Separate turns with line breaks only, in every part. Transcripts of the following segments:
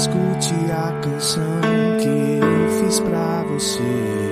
escute a canção que eu fiz pra você.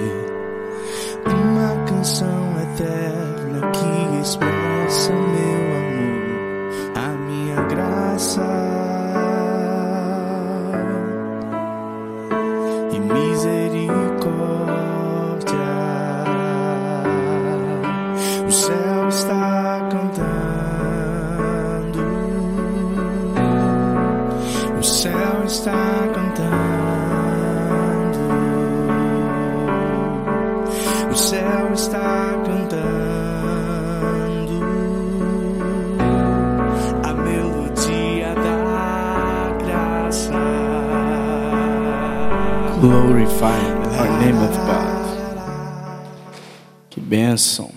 Bênção.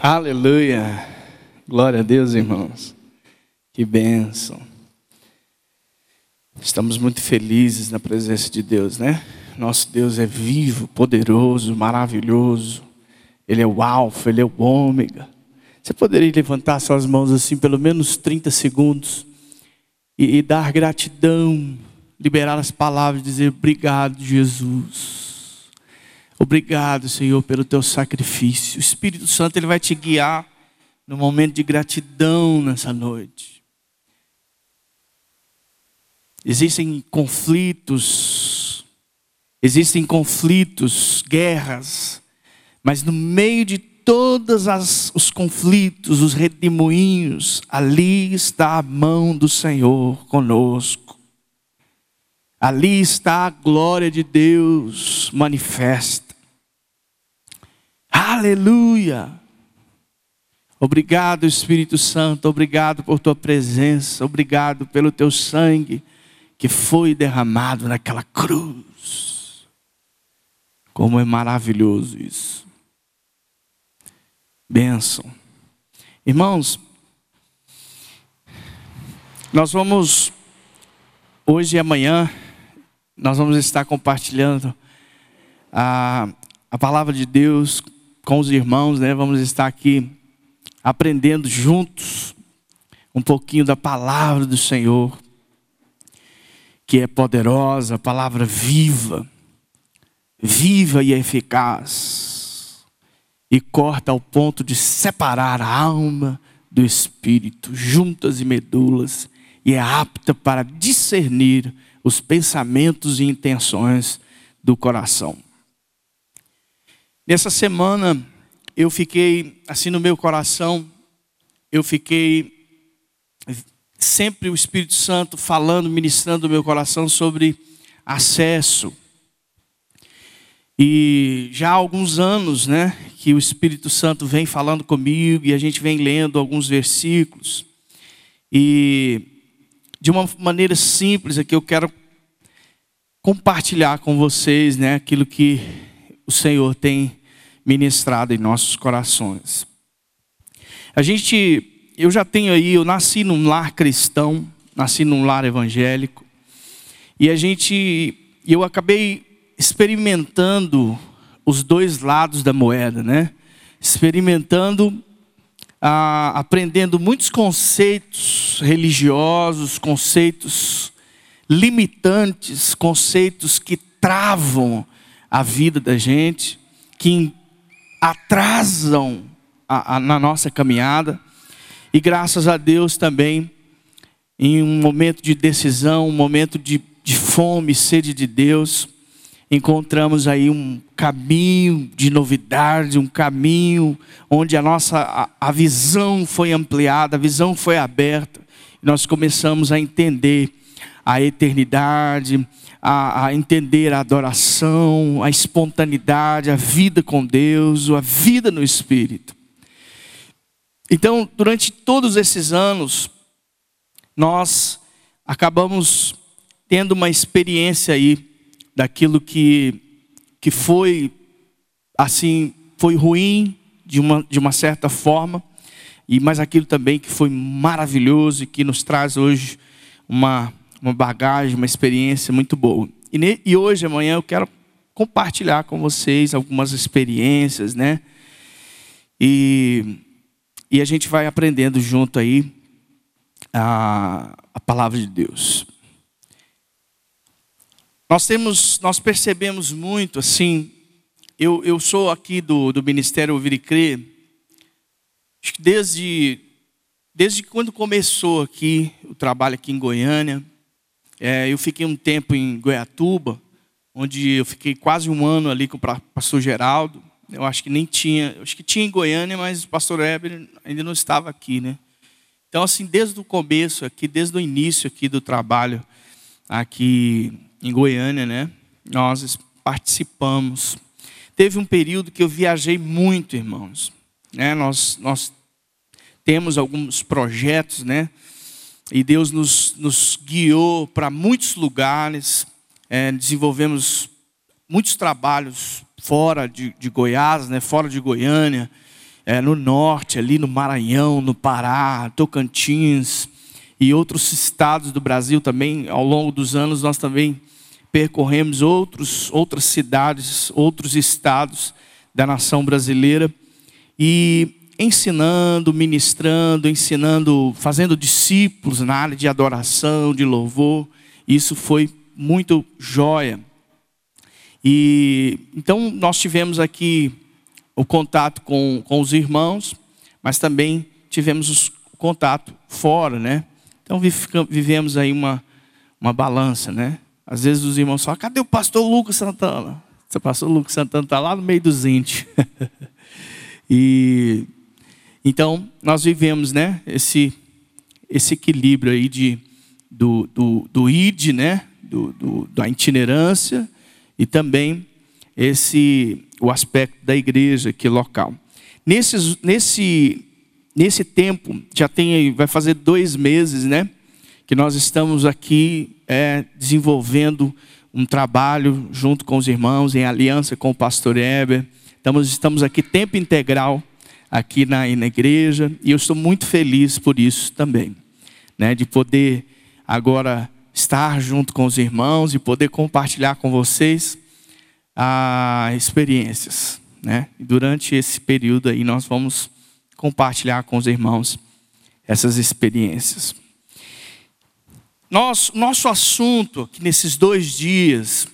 Aleluia. Glória a Deus, irmãos. Que bênção. Estamos muito felizes na presença de Deus, né? Nosso Deus é vivo, poderoso, maravilhoso. Ele é o Alfa, ele é o Ômega. Você poderia levantar suas mãos assim, pelo menos 30 segundos, e, e dar gratidão, liberar as palavras, dizer obrigado, Jesus. Obrigado, Senhor, pelo teu sacrifício. O Espírito Santo ele vai te guiar no momento de gratidão nessa noite. Existem conflitos, existem conflitos, guerras, mas no meio de todos os conflitos, os redemoinhos, ali está a mão do Senhor conosco. Ali está a glória de Deus manifesta. Aleluia! Obrigado, Espírito Santo, obrigado por tua presença, obrigado pelo teu sangue que foi derramado naquela cruz. Como é maravilhoso isso. Bênção. Irmãos, nós vamos, hoje e amanhã, nós vamos estar compartilhando a, a palavra de Deus com os irmãos, né? Vamos estar aqui aprendendo juntos um pouquinho da palavra do Senhor, que é poderosa, palavra viva, viva e eficaz, e corta ao ponto de separar a alma do espírito, juntas e medulas, e é apta para discernir os pensamentos e intenções do coração. Nessa semana eu fiquei assim no meu coração, eu fiquei sempre o Espírito Santo falando, ministrando no meu coração sobre acesso. E já há alguns anos, né, que o Espírito Santo vem falando comigo e a gente vem lendo alguns versículos. E de uma maneira simples aqui eu quero compartilhar com vocês, né, aquilo que o Senhor tem ministrado em nossos corações. A gente, eu já tenho aí, eu nasci num lar cristão, nasci num lar evangélico, e a gente, eu acabei experimentando os dois lados da moeda, né? Experimentando, ah, aprendendo muitos conceitos religiosos, conceitos limitantes, conceitos que travam a vida da gente, que atrasam a, a, na nossa caminhada. E graças a Deus também, em um momento de decisão, um momento de, de fome, sede de Deus, encontramos aí um caminho de novidade, um caminho onde a nossa a, a visão foi ampliada, a visão foi aberta. Nós começamos a entender a eternidade, a, a, entender a adoração, a espontaneidade, a vida com Deus, a vida no Espírito. Então, durante todos esses anos, nós acabamos tendo uma experiência aí daquilo que, que foi assim, foi ruim de uma, de uma certa forma, e mas aquilo também que foi maravilhoso e que nos traz hoje uma, uma bagagem, uma experiência muito boa. E, e hoje, amanhã, eu quero compartilhar com vocês algumas experiências, né? E, e a gente vai aprendendo junto aí a, a palavra de Deus. Nós temos, nós percebemos muito assim. Eu, eu sou aqui do, do Ministério Ouvir e Crer, desde, desde quando começou aqui o trabalho aqui em Goiânia. É, eu fiquei um tempo em Goiatuba, onde eu fiquei quase um ano ali com o pastor Geraldo. Eu acho que nem tinha, acho que tinha em Goiânia, mas o pastor Heber ainda não estava aqui, né? Então, assim, desde o começo aqui, desde o início aqui do trabalho aqui em Goiânia, né? Nós participamos. Teve um período que eu viajei muito, irmãos. Né? Nós, nós temos alguns projetos, né? E Deus nos, nos guiou para muitos lugares. É, desenvolvemos muitos trabalhos fora de, de Goiás, né? Fora de Goiânia é, no norte, ali no Maranhão, no Pará, Tocantins e outros estados do Brasil também. Ao longo dos anos, nós também percorremos outros, outras cidades, outros estados da nação brasileira e ensinando, ministrando, ensinando, fazendo discípulos na área de adoração, de louvor. Isso foi muito joia. E então nós tivemos aqui o contato com, com os irmãos, mas também tivemos o contato fora, né? Então vivemos aí uma, uma balança, né? Às vezes os irmãos falam, cadê o pastor Lucas Santana? O pastor Lucas Santana está lá no meio dos índios. e então nós vivemos, né? Esse, esse equilíbrio aí de, do, do, do id, né? Do, do, da itinerância e também esse o aspecto da igreja aqui local. Nesse, nesse, nesse tempo, já tem, vai fazer dois meses, né? Que nós estamos aqui é, desenvolvendo um trabalho junto com os irmãos, em aliança com o pastor Heber. Estamos, estamos aqui tempo integral aqui na, na igreja e eu estou muito feliz por isso também, né? De poder agora estar junto com os irmãos e poder compartilhar com vocês a experiências. Né? Durante esse período aí nós vamos compartilhar com os irmãos essas experiências. Nosso, nosso assunto aqui nesses dois dias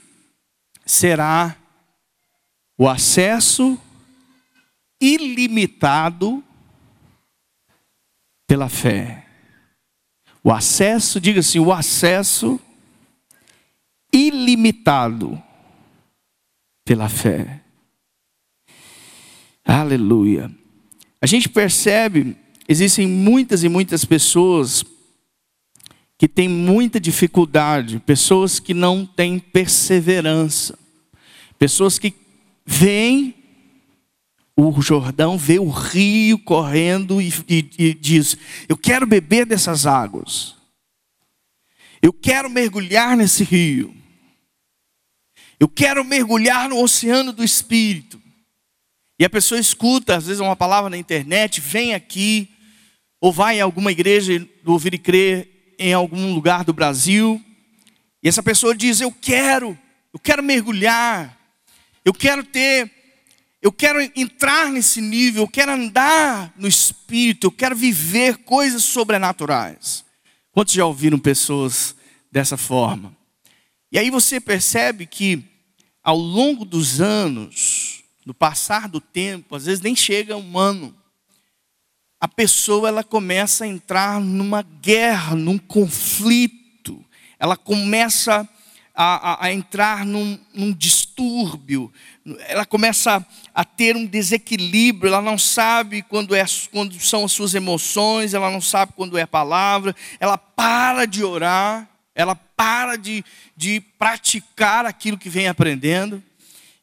será o acesso ilimitado pela fé. O acesso, diga assim, o acesso ilimitado pela fé. Aleluia. A gente percebe, existem muitas e muitas pessoas que têm muita dificuldade, pessoas que não têm perseverança, pessoas que veem o Jordão, vê o rio correndo e, e, e diz: Eu quero beber dessas águas, eu quero mergulhar nesse rio. Eu quero mergulhar no oceano do Espírito. E a pessoa escuta, às vezes, uma palavra na internet, vem aqui, ou vai em alguma igreja do Ouvir e Crer em algum lugar do Brasil, e essa pessoa diz: Eu quero, eu quero mergulhar, eu quero ter, eu quero entrar nesse nível, eu quero andar no Espírito, eu quero viver coisas sobrenaturais. Quantos já ouviram pessoas dessa forma? E aí você percebe que ao longo dos anos, no passar do tempo, às vezes nem chega um ano, a pessoa ela começa a entrar numa guerra, num conflito, ela começa a, a, a entrar num, num, distúrbio, ela começa a, a, ter um desequilíbrio, ela não sabe quando, é, quando são as suas emoções, ela não sabe quando é a palavra, ela para de orar, ela para de, de praticar aquilo que vem aprendendo.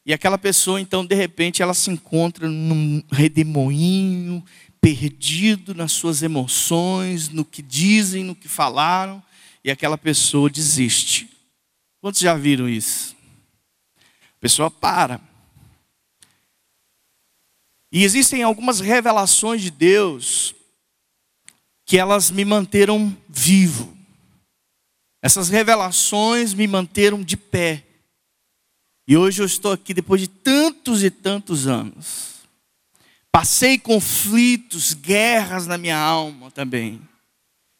E aquela pessoa, então, de repente, ela se encontra num redemoinho, perdido nas suas emoções, no que dizem, no que falaram, e aquela pessoa desiste. Quantos já viram isso? pessoa para. E existem algumas revelações de Deus que elas me manteram vivo. Essas revelações me manteram de pé. E hoje eu estou aqui depois de tantos e tantos anos. Passei conflitos, guerras na minha alma também.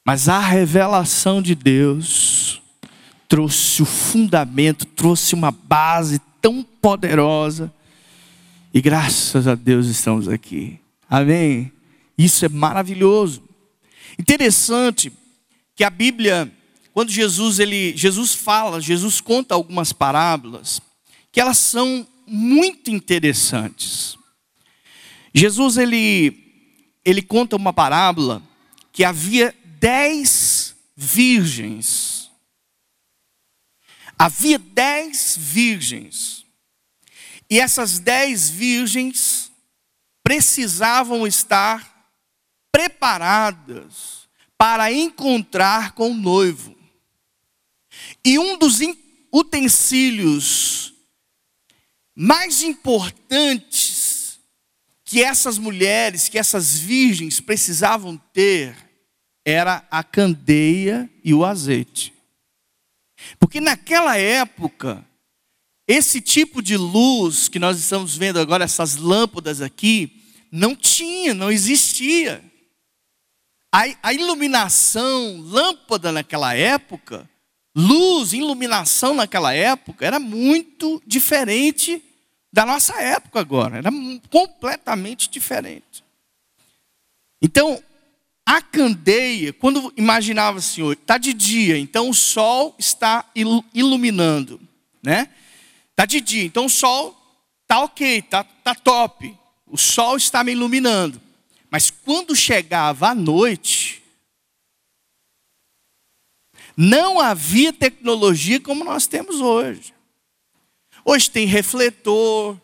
Mas a revelação de Deus trouxe o fundamento, trouxe uma base tão poderosa. E graças a Deus estamos aqui. Amém? Isso é maravilhoso. Interessante que a Bíblia, quando Jesus ele Jesus fala, Jesus conta algumas parábolas que elas são muito interessantes. Jesus ele ele conta uma parábola que havia dez virgens. Havia dez virgens. E essas dez virgens precisavam estar preparadas para encontrar com o noivo. E um dos utensílios mais importantes que essas mulheres, que essas virgens precisavam ter, era a candeia e o azeite. Porque naquela época, esse tipo de luz que nós estamos vendo agora, essas lâmpadas aqui, não tinha, não existia. A, a iluminação, lâmpada naquela época, luz, iluminação naquela época, era muito diferente da nossa época agora, era completamente diferente. Então, a candeia, quando imaginava assim, está de dia, então o sol está iluminando, né? Está de dia, então o sol está ok, está tá top. O sol está me iluminando. Mas quando chegava a noite, não havia tecnologia como nós temos hoje. Hoje tem refletor,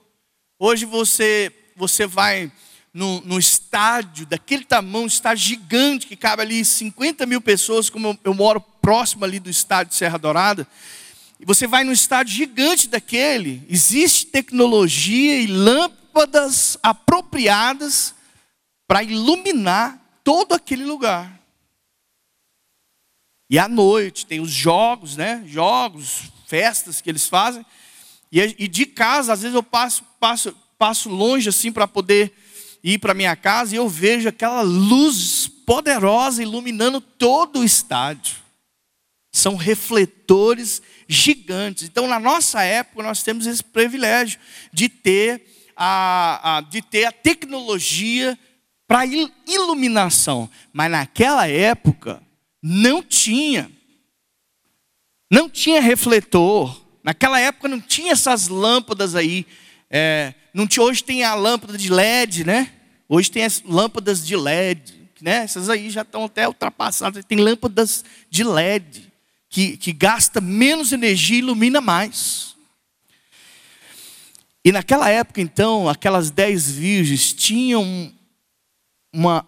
hoje você, você vai no estádio, daquele tamanho, um estádio gigante, que cabe ali 50 mil pessoas, como eu, eu moro próximo ali do estádio de Serra Dourada, e você vai num estádio gigante daquele, existe tecnologia e lâmpadas apropriadas para iluminar todo aquele lugar. E à noite tem os jogos, né? Jogos, festas que eles fazem. E, e de casa, às vezes eu passo, passo, passo longe assim para poder ir para minha casa e eu vejo aquela luz poderosa iluminando todo o estádio. São refletores gigantes. Então, na nossa época, nós temos esse privilégio de ter a, a de ter a tecnologia para iluminação. Mas naquela época, não tinha. Não tinha refletor. Naquela época não tinha essas lâmpadas aí. É, não tinha, hoje tem a lâmpada de LED, né? Hoje tem as lâmpadas de LED, né? Essas aí já estão até ultrapassadas. Tem lâmpadas de LED que, que gasta menos energia e ilumina mais. E naquela época, então, aquelas dez virgens tinham uma,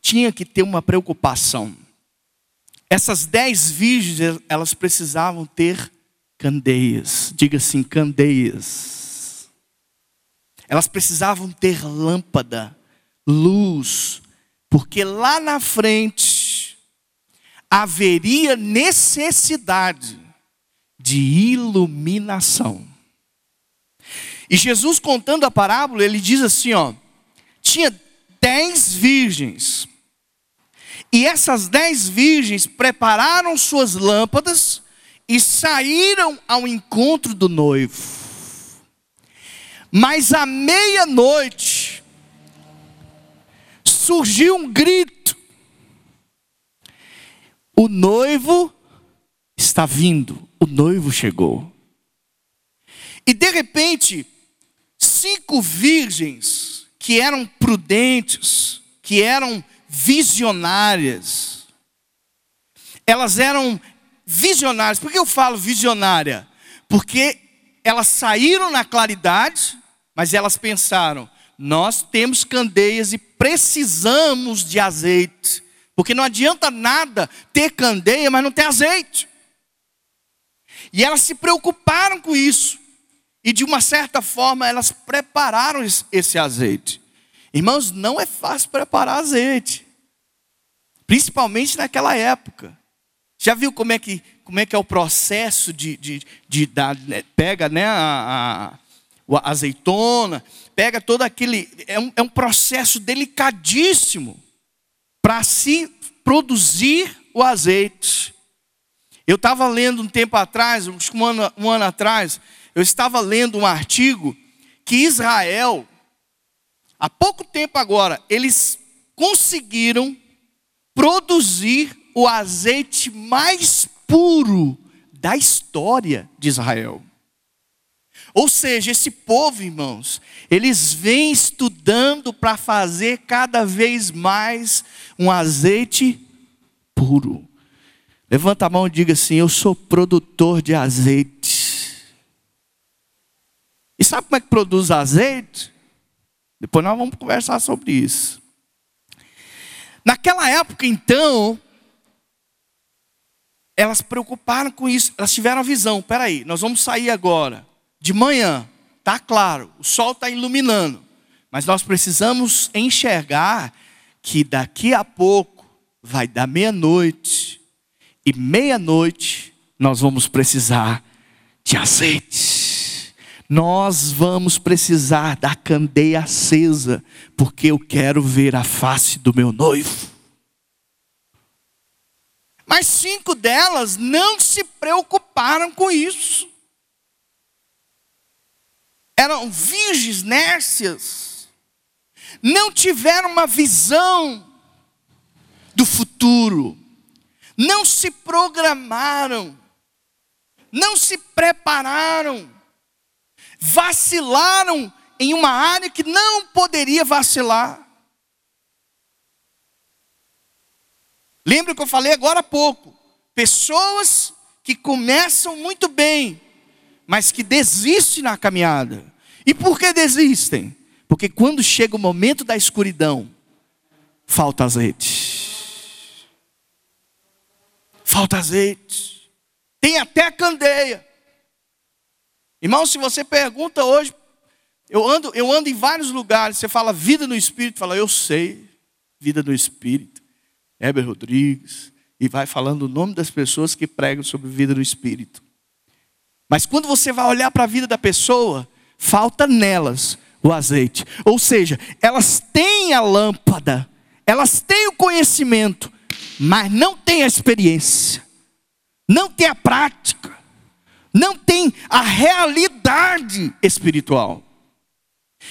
tinha que ter uma preocupação. Essas dez virgens, elas precisavam ter candeias. Diga assim, candeias. Elas precisavam ter lâmpada, luz, porque lá na frente haveria necessidade de iluminação. E Jesus contando a parábola, ele diz assim, ó, tinha dez virgens. E essas dez virgens prepararam suas lâmpadas e saíram ao encontro do noivo. Mas à meia-noite surgiu um grito: o noivo está vindo, o noivo chegou. E de repente, cinco virgens que eram prudentes, que eram visionárias, elas eram visionárias. Por que eu falo visionária? Porque elas saíram na claridade mas elas pensaram: nós temos candeias e precisamos de azeite. Porque não adianta nada ter candeia, mas não ter azeite. E elas se preocuparam com isso. e de uma certa forma elas prepararam esse azeite. Irmãos, não é fácil preparar azeite, principalmente naquela época. Já viu como é que, como é, que é o processo de, de, de né? pega né, a, a, azeitona, pega todo aquele. É um, é um processo delicadíssimo para se produzir o azeite. Eu estava lendo um tempo atrás, um ano, um ano atrás, eu estava lendo um artigo que Israel, há pouco tempo agora, eles conseguiram produzir o azeite mais puro da história de Israel. Ou seja, esse povo, irmãos, eles vêm estudando para fazer cada vez mais um azeite puro. Levanta a mão e diga assim: Eu sou produtor de azeite. E sabe como é que produz azeite? Depois nós vamos conversar sobre isso. Naquela época, então, elas preocuparam com isso, elas tiveram a visão: peraí, nós vamos sair agora, de manhã, está claro, o sol está iluminando, mas nós precisamos enxergar que daqui a pouco vai dar meia-noite, e meia-noite nós vamos precisar de azeite. Nós vamos precisar da candeia acesa, porque eu quero ver a face do meu noivo. Mas cinco delas não se preocuparam com isso. Eram virgens nércias, não tiveram uma visão do futuro não se programaram, não se prepararam, vacilaram em uma área que não poderia vacilar. Lembra que eu falei agora há pouco? Pessoas que começam muito bem, mas que desistem na caminhada. E por que desistem? Porque quando chega o momento da escuridão, falta azeite falta azeite, tem até candeia. Irmão, se você pergunta hoje, eu ando, eu ando em vários lugares, você fala vida no Espírito, fala, eu sei, vida no Espírito. Heber Rodrigues, e vai falando o nome das pessoas que pregam sobre vida no Espírito. Mas quando você vai olhar para a vida da pessoa, falta nelas o azeite. Ou seja, elas têm a lâmpada, elas têm o conhecimento, mas não tem a experiência, não tem a prática, não tem a realidade espiritual.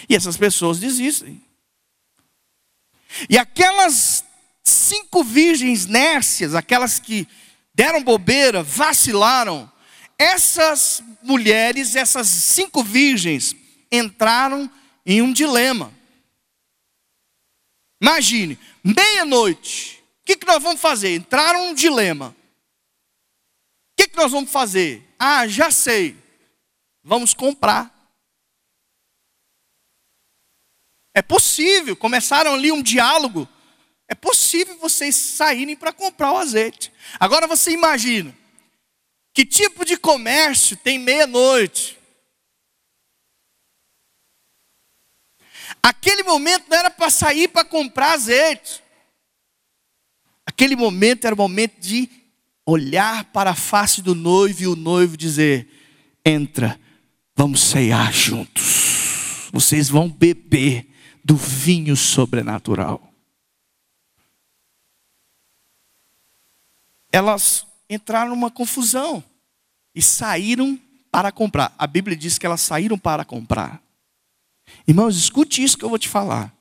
E essas pessoas desistem. E aquelas cinco virgens nércias, aquelas que deram bobeira, vacilaram, essas mulheres, essas cinco virgens, entraram em um dilema. Imagine, meia-noite, o que, que nós vamos fazer? Entraram um dilema. O que, que nós vamos fazer? Ah, já sei. Vamos comprar. É possível, começaram ali um diálogo. É possível vocês saírem para comprar o azeite. Agora você imagina, que tipo de comércio tem meia-noite? Aquele momento não era para sair para comprar azeite. Aquele momento era o momento de olhar para a face do noivo e o noivo dizer: Entra, vamos ceiar juntos. Vocês vão beber do vinho sobrenatural. Elas entraram numa confusão e saíram para comprar. A Bíblia diz que elas saíram para comprar. Irmãos, escute isso que eu vou te falar.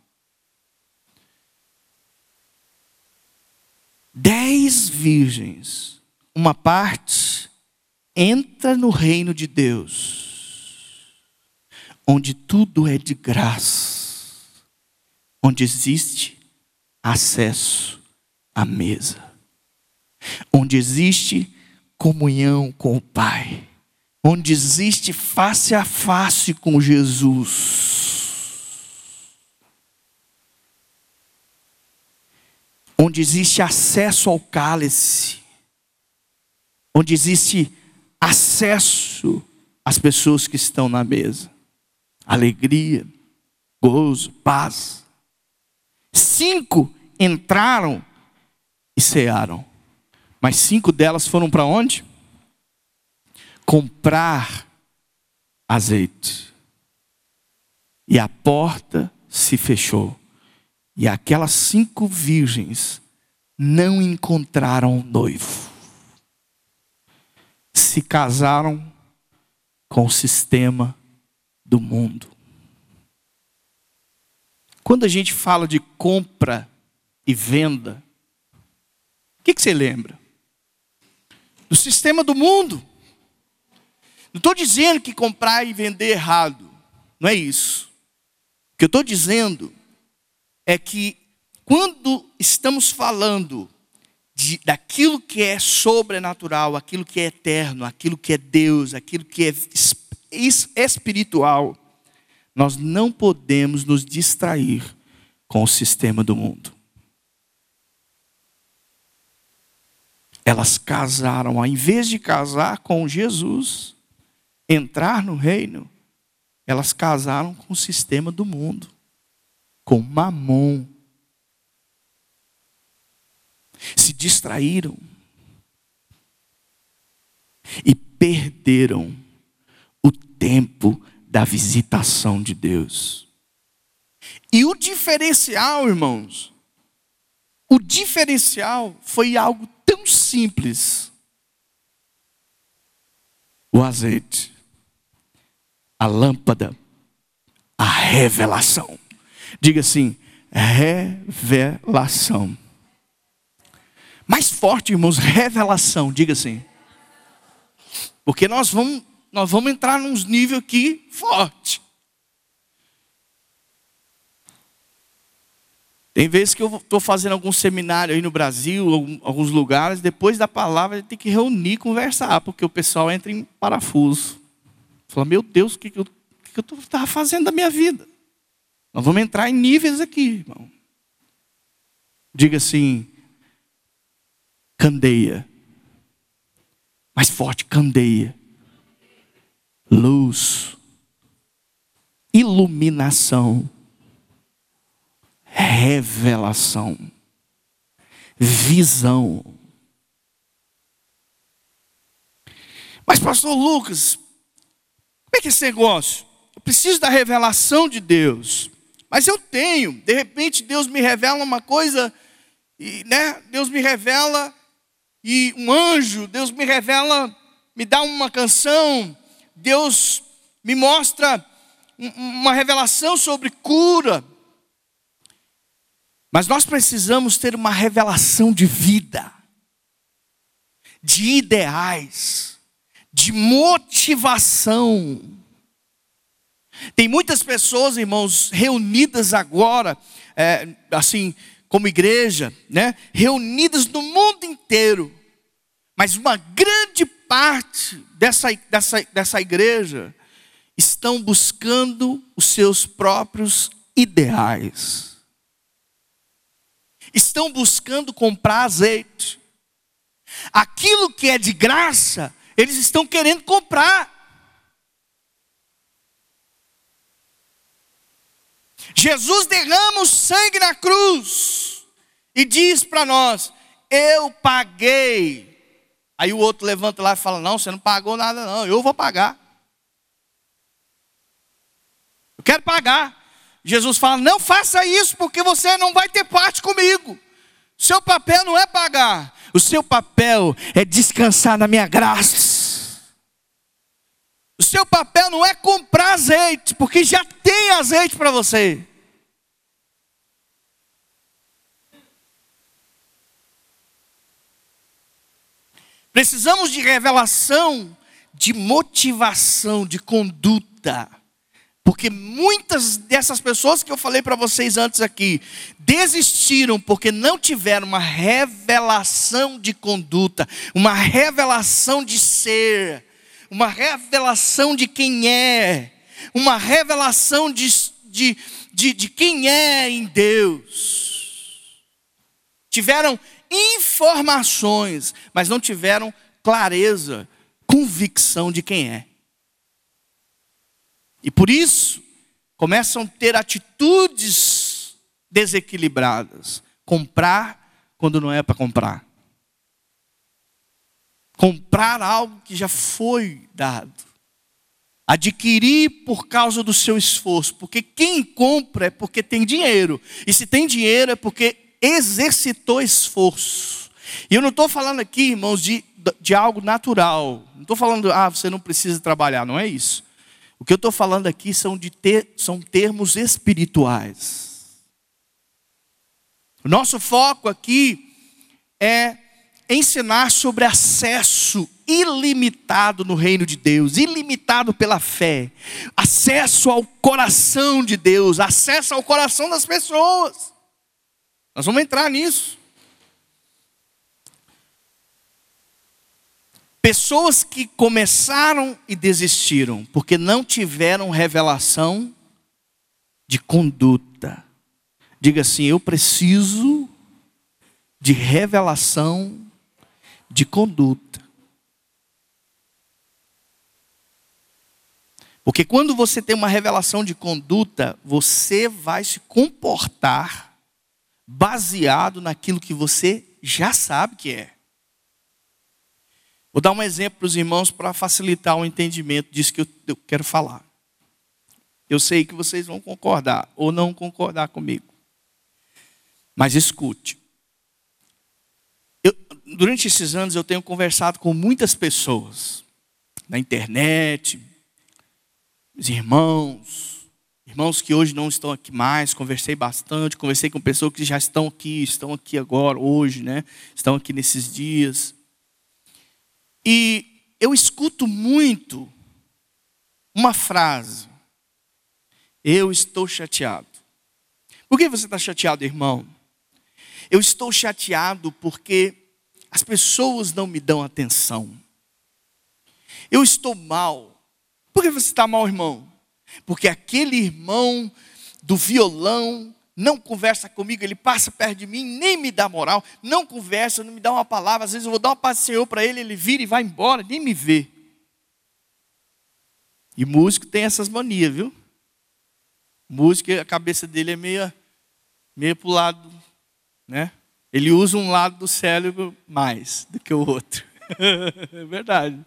dez virgens, uma parte entra no reino de Deus, onde tudo é de graça, onde existe acesso à mesa, onde existe comunhão com o Pai, onde existe face a face com Jesus onde existe acesso ao cálice, onde existe acesso as pessoas que estão na mesa. Alegria, gozo, paz. Cinco entraram e cearam. Mas cinco delas foram para onde? Comprar azeite. E a porta se fechou. E aquelas cinco virgens não encontraram noivo. Se casaram com o sistema do mundo. Quando a gente fala de compra e venda, o que, que você lembra? Do sistema do mundo. Não estou dizendo que comprar e vender é errado, não é isso. O que eu estou dizendo é que quando estamos falando de, daquilo que é sobrenatural, aquilo que é eterno, aquilo que é Deus, aquilo que é espiritual, nós não podemos nos distrair com o sistema do mundo. Elas casaram, ao invés de casar com Jesus, entrar no reino, elas casaram com o sistema do mundo, com mamon. Se distraíram e perderam o tempo da visitação de Deus. E o diferencial, irmãos, o diferencial foi algo simples. O azeite, a lâmpada, a revelação. Diga assim: revelação. Mais forte, irmãos, revelação, diga assim. Porque nós vamos nós vamos entrar num nível aqui forte. Tem vezes que eu estou fazendo algum seminário aí no Brasil, alguns lugares, depois da palavra tem que reunir, conversar, porque o pessoal entra em parafuso. Fala, meu Deus, o que, que eu estava fazendo da minha vida? Nós vamos entrar em níveis aqui, irmão. Diga assim, candeia. Mais forte, candeia luz, iluminação, revelação, visão. Mas, pastor Lucas, como é que é esse negócio? Eu preciso da revelação de Deus. Mas eu tenho, de repente Deus me revela uma coisa, e, né? Deus me revela, e um anjo, Deus me revela, me dá uma canção, Deus me mostra uma revelação sobre cura. Mas nós precisamos ter uma revelação de vida, de ideais, de motivação. Tem muitas pessoas, irmãos, reunidas agora, é, assim, como igreja, né? Reunidas no mundo inteiro, mas uma grande parte dessa, dessa, dessa igreja estão buscando os seus próprios ideais. Estão buscando comprar azeite. Aquilo que é de graça, eles estão querendo comprar. Jesus derrama o sangue na cruz e diz para nós: Eu paguei Aí o outro levanta lá e fala: Não, você não pagou nada, não, eu vou pagar. Eu quero pagar. Jesus fala: Não faça isso, porque você não vai ter parte comigo. Seu papel não é pagar, o seu papel é descansar na minha graça. O seu papel não é comprar azeite, porque já tem azeite para você. Precisamos de revelação, de motivação, de conduta. Porque muitas dessas pessoas que eu falei para vocês antes aqui desistiram porque não tiveram uma revelação de conduta, uma revelação de ser, uma revelação de quem é, uma revelação de, de, de, de quem é em Deus. Tiveram informações, mas não tiveram clareza, convicção de quem é. E por isso, começam a ter atitudes desequilibradas. Comprar quando não é para comprar. Comprar algo que já foi dado. Adquirir por causa do seu esforço. Porque quem compra é porque tem dinheiro. E se tem dinheiro é porque exercitou esforço. E eu não estou falando aqui, irmãos, de, de algo natural. Não estou falando, ah, você não precisa trabalhar. Não é isso. O que eu estou falando aqui são, de ter, são termos espirituais. O nosso foco aqui é ensinar sobre acesso ilimitado no reino de Deus, ilimitado pela fé, acesso ao coração de Deus, acesso ao coração das pessoas. Nós vamos entrar nisso. Pessoas que começaram e desistiram, porque não tiveram revelação de conduta. Diga assim: eu preciso de revelação de conduta. Porque quando você tem uma revelação de conduta, você vai se comportar baseado naquilo que você já sabe que é. Vou dar um exemplo para os irmãos para facilitar o entendimento disso que eu, quero falar. Eu sei que vocês vão concordar ou não concordar comigo. Mas escute. Eu, durante esses anos eu tenho conversado com muitas pessoas na internet, os irmãos, irmãos que hoje não estão aqui mais, conversei bastante, conversei com pessoas que já estão aqui, estão aqui agora, hoje, né? Estão aqui nesses dias. E eu escuto muito uma frase: Eu estou chateado. Por que você está chateado, irmão? Eu estou chateado porque as pessoas não me dão atenção. Eu estou mal. Por que você está mal, irmão? Porque aquele irmão do violão não conversa comigo, ele passa perto de mim, nem me dá moral, não conversa, não me dá uma palavra. Às vezes eu vou dar uma paz Senhor para ele, ele vira e vai embora, nem me vê. E músico tem essas manias, viu? Músico, a cabeça dele é meio, meio para o lado, né? Ele usa um lado do cérebro mais do que o outro. é verdade.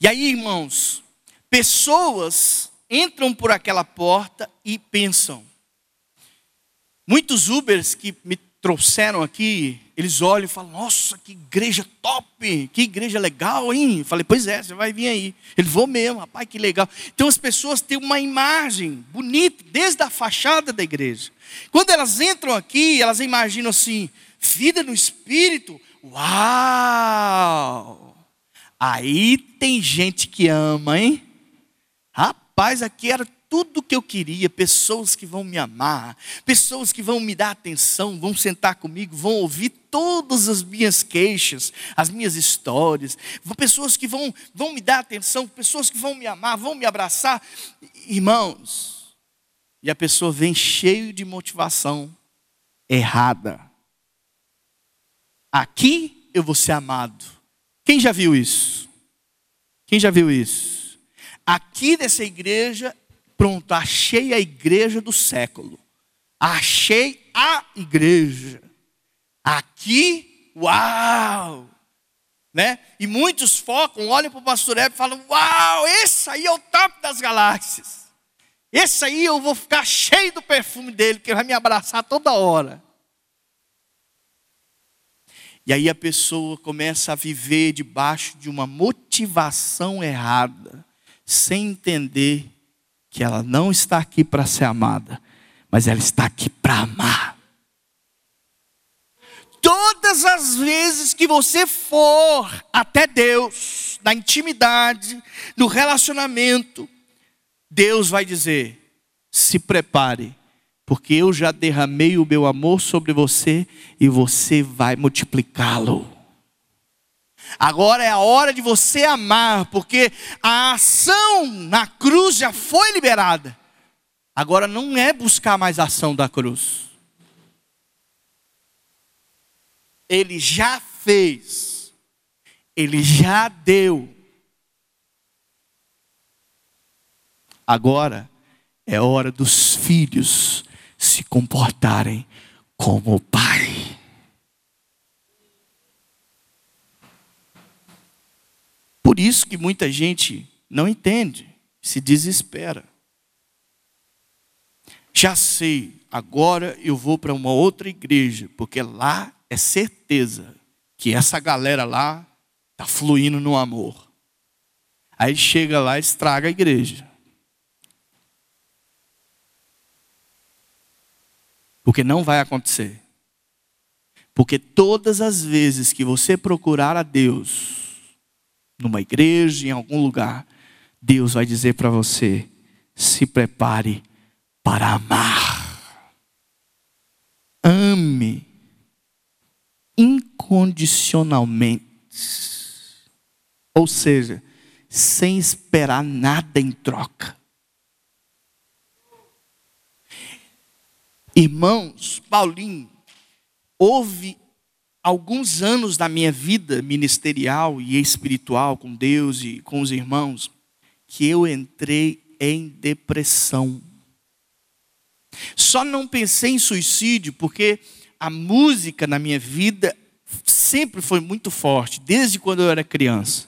E aí, irmãos, pessoas entram por aquela porta e pensam: Muitos Ubers que me trouxeram aqui, eles olham e falam: Nossa, que igreja top, que igreja legal, hein? Eu falei: Pois é, você vai vir aí. Ele vou mesmo, rapaz, que legal. Então as pessoas têm uma imagem bonita desde a fachada da igreja. Quando elas entram aqui, elas imaginam assim: vida no espírito, uau! Aí tem gente que ama, hein? Rapaz, aqui era tudo o que eu queria, pessoas que vão me amar, pessoas que vão me dar atenção, vão sentar comigo, vão ouvir todas as minhas queixas, as minhas histórias, pessoas que vão, vão me dar atenção, pessoas que vão me amar, vão me abraçar. Irmãos, e a pessoa vem cheio de motivação errada. Aqui eu vou ser amado. Quem já viu isso? Quem já viu isso? Aqui dessa igreja Pronto, achei a igreja do século. Achei a igreja. Aqui, uau! Né? E muitos focam, olham para o pastor Hebe e falam: Uau, esse aí é o top das galáxias. Esse aí eu vou ficar cheio do perfume dele, que vai me abraçar toda hora. E aí a pessoa começa a viver debaixo de uma motivação errada, sem entender que ela não está aqui para ser amada, mas ela está aqui para amar. Todas as vezes que você for até Deus, na intimidade, no relacionamento, Deus vai dizer: se prepare, porque eu já derramei o meu amor sobre você e você vai multiplicá-lo. Agora é a hora de você amar, porque a ação na cruz já foi liberada. Agora não é buscar mais a ação da cruz. Ele já fez. Ele já deu. Agora é hora dos filhos se comportarem como o pai. Por isso que muita gente não entende, se desespera. Já sei, agora eu vou para uma outra igreja, porque lá é certeza que essa galera lá está fluindo no amor. Aí chega lá e estraga a igreja. Porque não vai acontecer. Porque todas as vezes que você procurar a Deus, numa igreja, em algum lugar, Deus vai dizer para você: se prepare para amar. Ame incondicionalmente. Ou seja, sem esperar nada em troca. Irmãos, Paulinho, houve alguns anos da minha vida ministerial e espiritual com Deus e com os irmãos que eu entrei em depressão. Só não pensei em suicídio porque a música na minha vida sempre foi muito forte, desde quando eu era criança.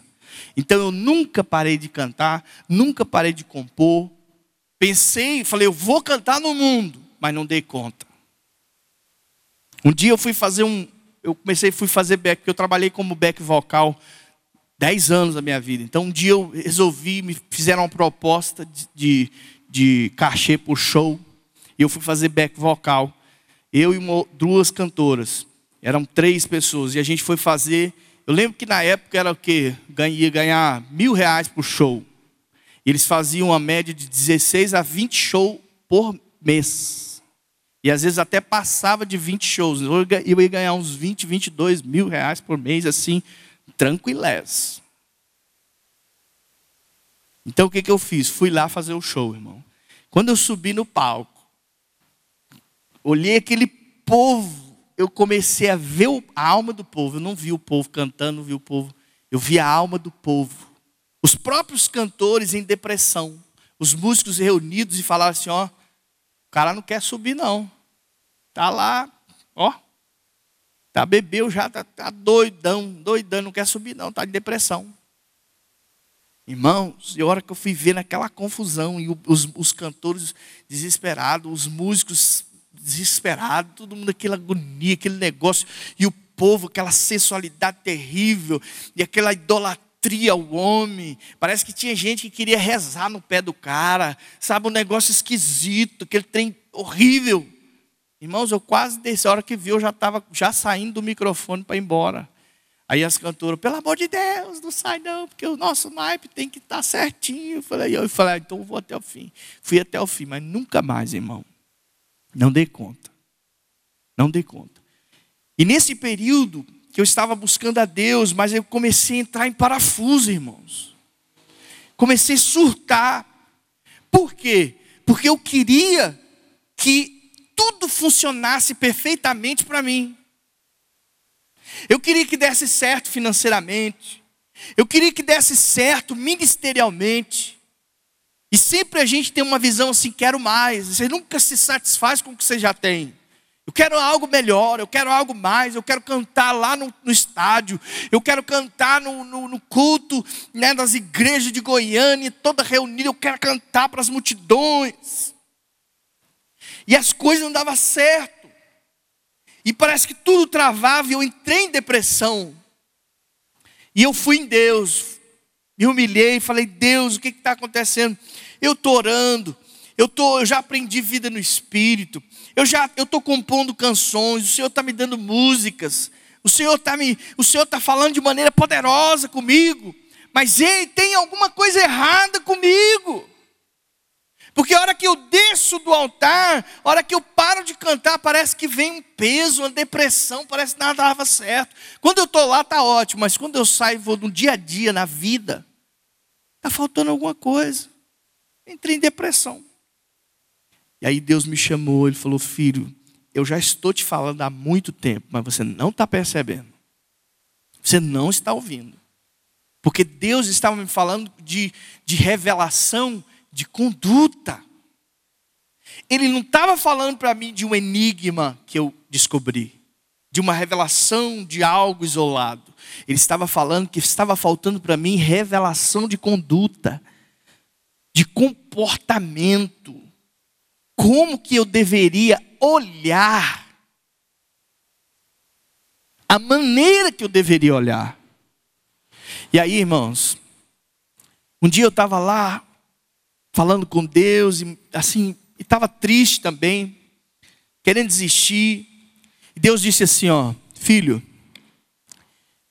Então eu nunca parei de cantar, nunca parei de compor. Pensei, falei, eu vou cantar no mundo mas não dei conta. Um dia eu fui fazer um, eu comecei fui fazer back, porque eu trabalhei como back vocal 10 anos da minha vida. Então um dia eu resolvi, me fizeram uma proposta de, de, de cachê por show, e eu fui fazer back vocal. Eu e uma, duas cantoras, eram três pessoas, e a gente foi fazer. Eu lembro que na época era o quê? Ia ganhar mil reais por show. E eles faziam uma média de 16 a 20 shows por mês. E às vezes até passava de 20 shows. Eu ia ganhar uns 20, 22 mil reais por mês, assim, tranquilés. Então o que, que eu fiz? Fui lá fazer o show, irmão. Quando eu subi no palco, olhei aquele povo, eu comecei a ver a alma do povo. Eu não vi o povo cantando, não vi o povo. Eu vi a alma do povo. Os próprios cantores em depressão. Os músicos reunidos e falaram assim: ó, o cara não quer subir, não. Tá lá, ó. Tá bebeu já, tá, tá doidão, doidão, não quer subir não, tá de depressão. Irmãos, e a hora que eu fui ver naquela confusão, e os, os cantores desesperados, os músicos desesperados, todo mundo aquela agonia, aquele negócio, e o povo, aquela sensualidade terrível, e aquela idolatria ao homem. Parece que tinha gente que queria rezar no pé do cara, sabe, um negócio esquisito, aquele trem horrível. Irmãos, eu quase desci, a hora que vi, eu já estava já saindo do microfone para ir embora. Aí as cantoras, pelo amor de Deus, não sai não, porque o nosso naipe tem que estar tá certinho. Eu falei, eu falei, ah, então eu vou até o fim. Fui até o fim, mas nunca mais, irmão. Não dei conta. Não dei conta. E nesse período que eu estava buscando a Deus, mas eu comecei a entrar em parafuso, irmãos. Comecei a surtar. Por quê? Porque eu queria que tudo funcionasse perfeitamente para mim. Eu queria que desse certo financeiramente. Eu queria que desse certo ministerialmente. E sempre a gente tem uma visão assim, quero mais. Você nunca se satisfaz com o que você já tem. Eu quero algo melhor, eu quero algo mais, eu quero cantar lá no, no estádio, eu quero cantar no, no, no culto né, das igrejas de Goiânia, toda reunida, eu quero cantar para as multidões. E as coisas não davam certo. E parece que tudo travava e eu entrei em depressão. E eu fui em Deus, me humilhei, falei: Deus, o que está acontecendo? Eu estou orando, eu, tô, eu já aprendi vida no Espírito, eu já eu estou compondo canções, o Senhor está me dando músicas, o Senhor está me, o Senhor está falando de maneira poderosa comigo, mas ei, tem alguma coisa errada comigo. Porque a hora que eu desço do altar, a hora que eu paro de cantar, parece que vem um peso, uma depressão, parece que nada dava certo. Quando eu estou lá, está ótimo, mas quando eu saio, vou no dia a dia, na vida, está faltando alguma coisa. Entrei em depressão. E aí Deus me chamou, Ele falou: Filho, eu já estou te falando há muito tempo, mas você não está percebendo. Você não está ouvindo. Porque Deus estava me falando de, de revelação de conduta. Ele não estava falando para mim de um enigma que eu descobri, de uma revelação de algo isolado. Ele estava falando que estava faltando para mim revelação de conduta, de comportamento. Como que eu deveria olhar? A maneira que eu deveria olhar. E aí, irmãos, um dia eu estava lá falando com Deus e assim, estava triste também, querendo desistir. E Deus disse assim, ó, filho,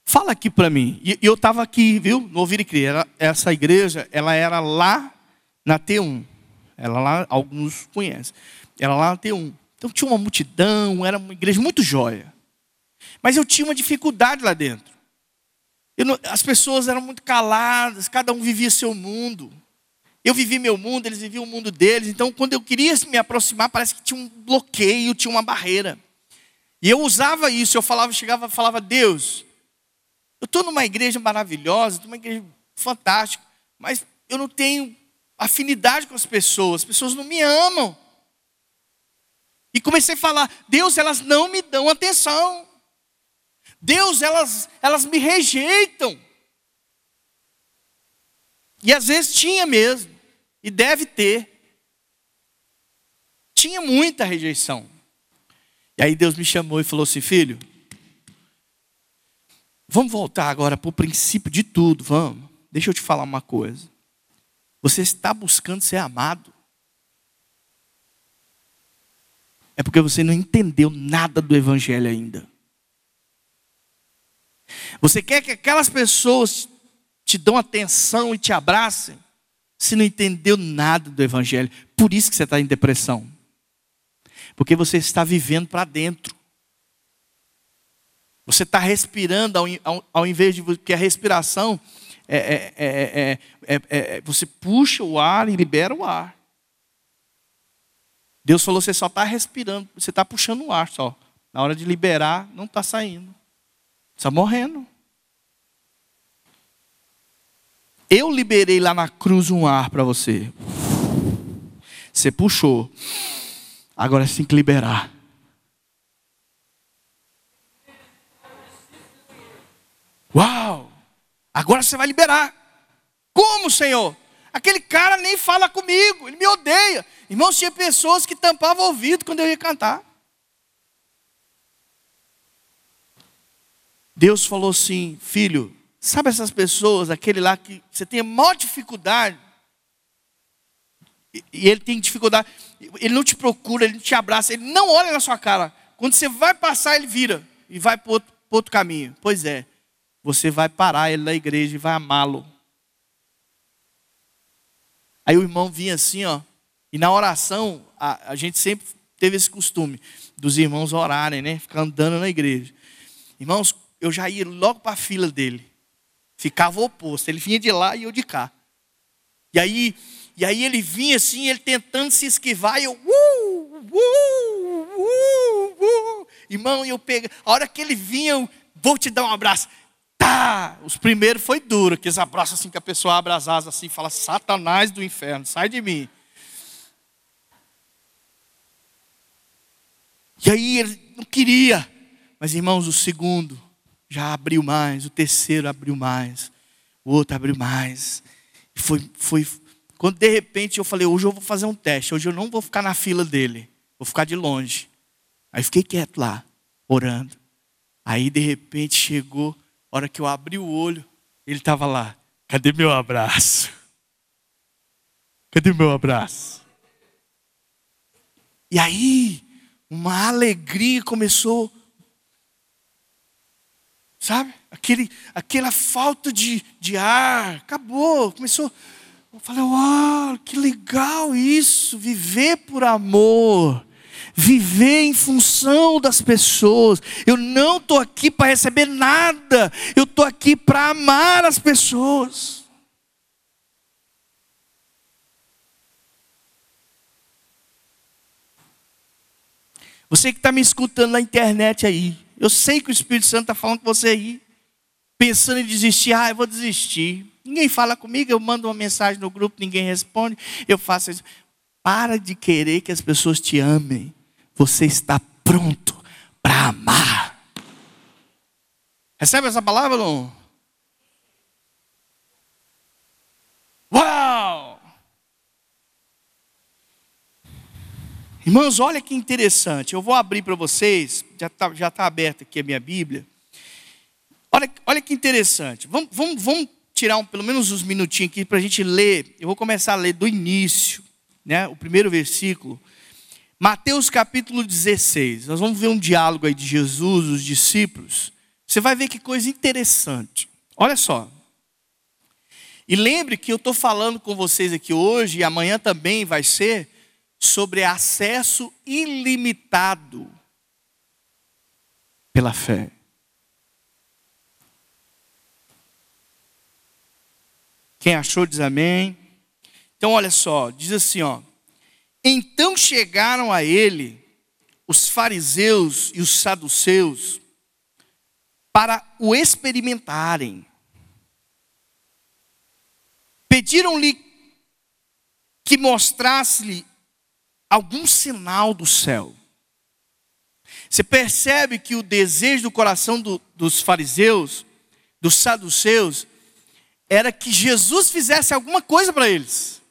fala aqui para mim. E eu estava aqui, viu, no Ouvir e Crer. Essa igreja, ela era lá na T1. Ela lá, alguns conhecem. Era lá na T1. Então tinha uma multidão, era uma igreja muito jóia. Mas eu tinha uma dificuldade lá dentro. Não, as pessoas eram muito caladas, cada um vivia seu mundo. Eu vivi meu mundo, eles viviam o mundo deles. Então, quando eu queria me aproximar, parece que tinha um bloqueio, tinha uma barreira. E eu usava isso, eu falava, chegava, falava, Deus, eu estou numa igreja maravilhosa, numa igreja fantástica, mas eu não tenho afinidade com as pessoas, as pessoas não me amam. E comecei a falar, Deus, elas não me dão atenção. Deus, elas, elas me rejeitam. E às vezes tinha mesmo, e deve ter. Tinha muita rejeição. E aí Deus me chamou e falou assim: filho, vamos voltar agora para o princípio de tudo, vamos. Deixa eu te falar uma coisa. Você está buscando ser amado. É porque você não entendeu nada do Evangelho ainda. Você quer que aquelas pessoas te dão atenção e te abracem, se não entendeu nada do Evangelho. Por isso que você está em depressão. Porque você está vivendo para dentro. Você está respirando ao, ao, ao, invés de. Porque a respiração é, é, é, é, você puxa o ar e libera o ar. Deus falou: você só está respirando, você está puxando o ar só. Na hora de liberar, não está saindo. Está morrendo. Eu liberei lá na cruz um ar para você. Você puxou. Agora você tem que liberar. Uau! Agora você vai liberar. Como, Senhor? Aquele cara nem fala comigo, ele me odeia. Irmãos, tinha pessoas que tampavam o ouvido quando eu ia cantar. Deus falou assim: Filho, sabe essas pessoas, aquele lá que você tem a maior dificuldade, e ele tem dificuldade, ele não te procura, ele não te abraça, ele não olha na sua cara. Quando você vai passar, ele vira e vai para outro, outro caminho. Pois é, você vai parar ele na igreja e vai amá-lo. Aí o irmão vinha assim, ó, e na oração, a, a gente sempre teve esse costume dos irmãos orarem, né? Ficar andando na igreja. Irmãos, eu já ia logo para a fila dele. Ficava oposto. Ele vinha de lá e eu de cá. E aí, e aí ele vinha assim, ele tentando se esquivar, e eu. Uh, uh, uh, uh. Irmão, eu peguei. A hora que ele vinha, eu vou te dar um abraço. Os primeiros foi duro, aqueles abraços assim que a pessoa abre as asas assim e fala: Satanás do inferno, sai de mim. E aí ele não queria. Mas irmãos, o segundo, já abriu mais, o terceiro abriu mais, o outro abriu mais. E foi, foi, quando de repente eu falei, hoje eu vou fazer um teste, hoje eu não vou ficar na fila dele, vou ficar de longe. Aí fiquei quieto lá, orando. Aí de repente chegou, a hora que eu abri o olho, ele estava lá. Cadê meu abraço? Cadê meu abraço? E aí, uma alegria começou Sabe? Aquele, aquela falta de, de ar, acabou, começou. Eu falei, uau, que legal isso, viver por amor, viver em função das pessoas. Eu não estou aqui para receber nada, eu estou aqui para amar as pessoas. Você que está me escutando na internet aí, eu sei que o Espírito Santo está falando com você aí. pensando em desistir, ah, eu vou desistir. Ninguém fala comigo, eu mando uma mensagem no grupo, ninguém responde, eu faço isso. Para de querer que as pessoas te amem. Você está pronto para amar. Recebe essa palavra, não? Uau! Irmãos, olha que interessante. Eu vou abrir para vocês, já está já tá aberta aqui a minha Bíblia. Olha, olha que interessante. Vamos, vamos, vamos tirar um, pelo menos uns minutinhos aqui para a gente ler. Eu vou começar a ler do início, né, o primeiro versículo. Mateus capítulo 16. Nós vamos ver um diálogo aí de Jesus, os discípulos. Você vai ver que coisa interessante. Olha só. E lembre que eu estou falando com vocês aqui hoje, e amanhã também vai ser, sobre acesso ilimitado pela fé. Quem achou diz amém. Então olha só, diz assim, ó. Então chegaram a ele os fariseus e os saduceus para o experimentarem. Pediram-lhe que mostrasse-lhe algum sinal do céu. Você percebe que o desejo do coração do, dos fariseus, dos saduceus, era que Jesus fizesse alguma coisa para eles.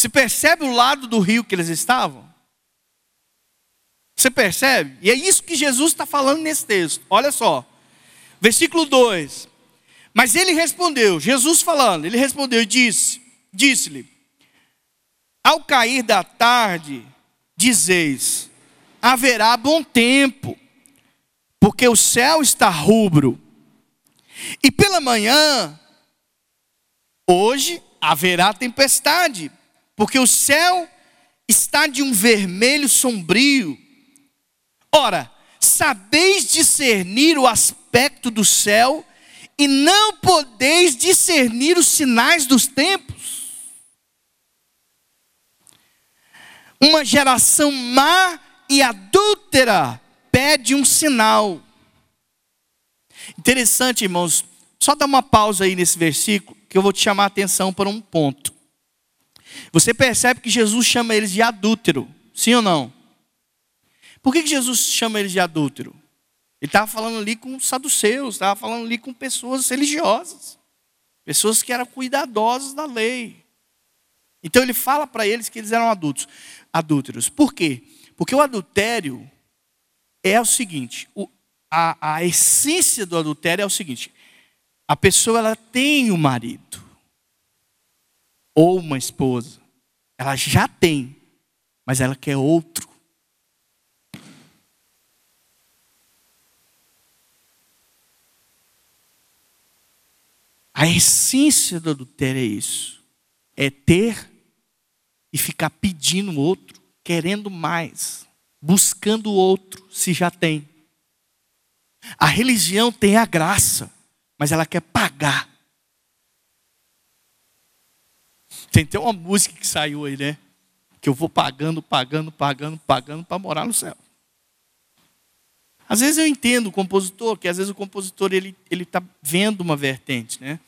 Você percebe o lado do rio que eles estavam? Você percebe? E é isso que Jesus está falando nesse texto. Olha só. Versículo 2. Mas ele respondeu, Jesus falando, ele respondeu e disse: Disse-lhe: Ao cair da tarde, dizeis: haverá bom tempo, porque o céu está rubro. E pela manhã, hoje haverá tempestade, porque o céu está de um vermelho sombrio Ora, sabeis discernir o aspecto do céu e não podeis discernir os sinais dos tempos. Uma geração má e adúltera pede um sinal. Interessante, irmãos. Só dá uma pausa aí nesse versículo, que eu vou te chamar a atenção para um ponto. Você percebe que Jesus chama eles de adúltero, sim ou não? Por que, Jesus chama eles de adúltero? Ele estava falando ali com saduceus, estava falando ali com pessoas religiosas, pessoas que eram cuidadosas da lei. Então ele fala para eles que eles eram adultos, adúlteros. Por quê? Porque o adultério é o seguinte: o, a, a essência do adultério é o seguinte: a pessoa ela tem um marido ou uma esposa, ela já tem, mas ela quer outro. A essência do adultério é isso: é ter e ficar pedindo outro, querendo mais, buscando outro, se já tem. A religião tem a graça, mas ela quer pagar. Tem até uma música que saiu aí, né? Que eu vou pagando, pagando, pagando, pagando para morar no céu. Às vezes eu entendo o compositor, que às vezes o compositor ele ele está vendo uma vertente, né?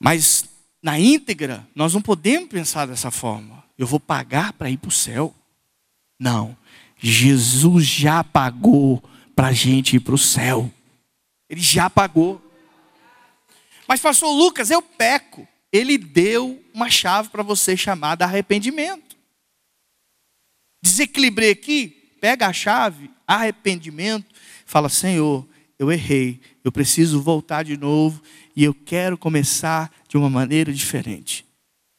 Mas na íntegra, nós não podemos pensar dessa forma. Eu vou pagar para ir para o céu. Não. Jesus já pagou para a gente ir para o céu. Ele já pagou. Mas, pastor Lucas, eu peco. Ele deu uma chave para você chamada arrependimento. Desequilibrei aqui, pega a chave, arrependimento, fala: Senhor, eu errei, eu preciso voltar de novo e eu quero começar de uma maneira diferente,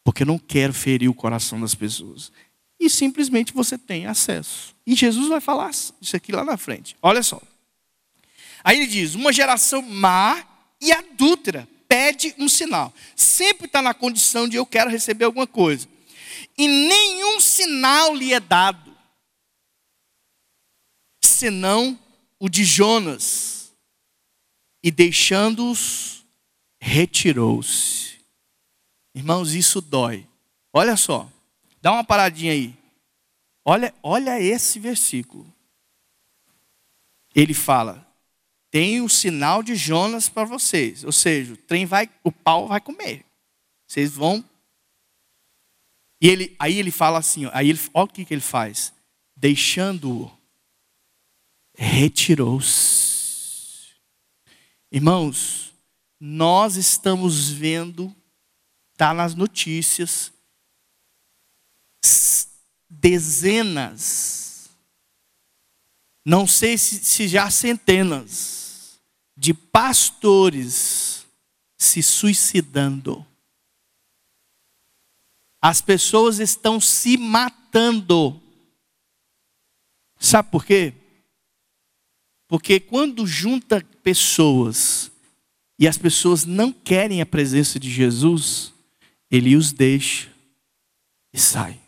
porque eu não quero ferir o coração das pessoas. E simplesmente você tem acesso. E Jesus vai falar isso aqui lá na frente. Olha só. Aí ele diz: uma geração má e adúltera pede um sinal. Sempre está na condição de eu quero receber alguma coisa. E nenhum sinal lhe é dado, senão o de Jonas. E deixando-os retirou-se. Irmãos, isso dói. Olha só, dá uma paradinha aí. Olha, olha esse versículo. Ele fala: tem o sinal de Jonas para vocês. Ou seja, o trem vai, o pau vai comer. Vocês vão. E ele, aí ele fala assim, aí ele, olha o que, que ele faz. Deixando-o, retirou-se. Irmãos, nós estamos vendo, está nas notícias, dezenas, não sei se, se já centenas, de pastores se suicidando. As pessoas estão se matando. Sabe por quê? Porque quando junta pessoas e as pessoas não querem a presença de Jesus, ele os deixa e sai.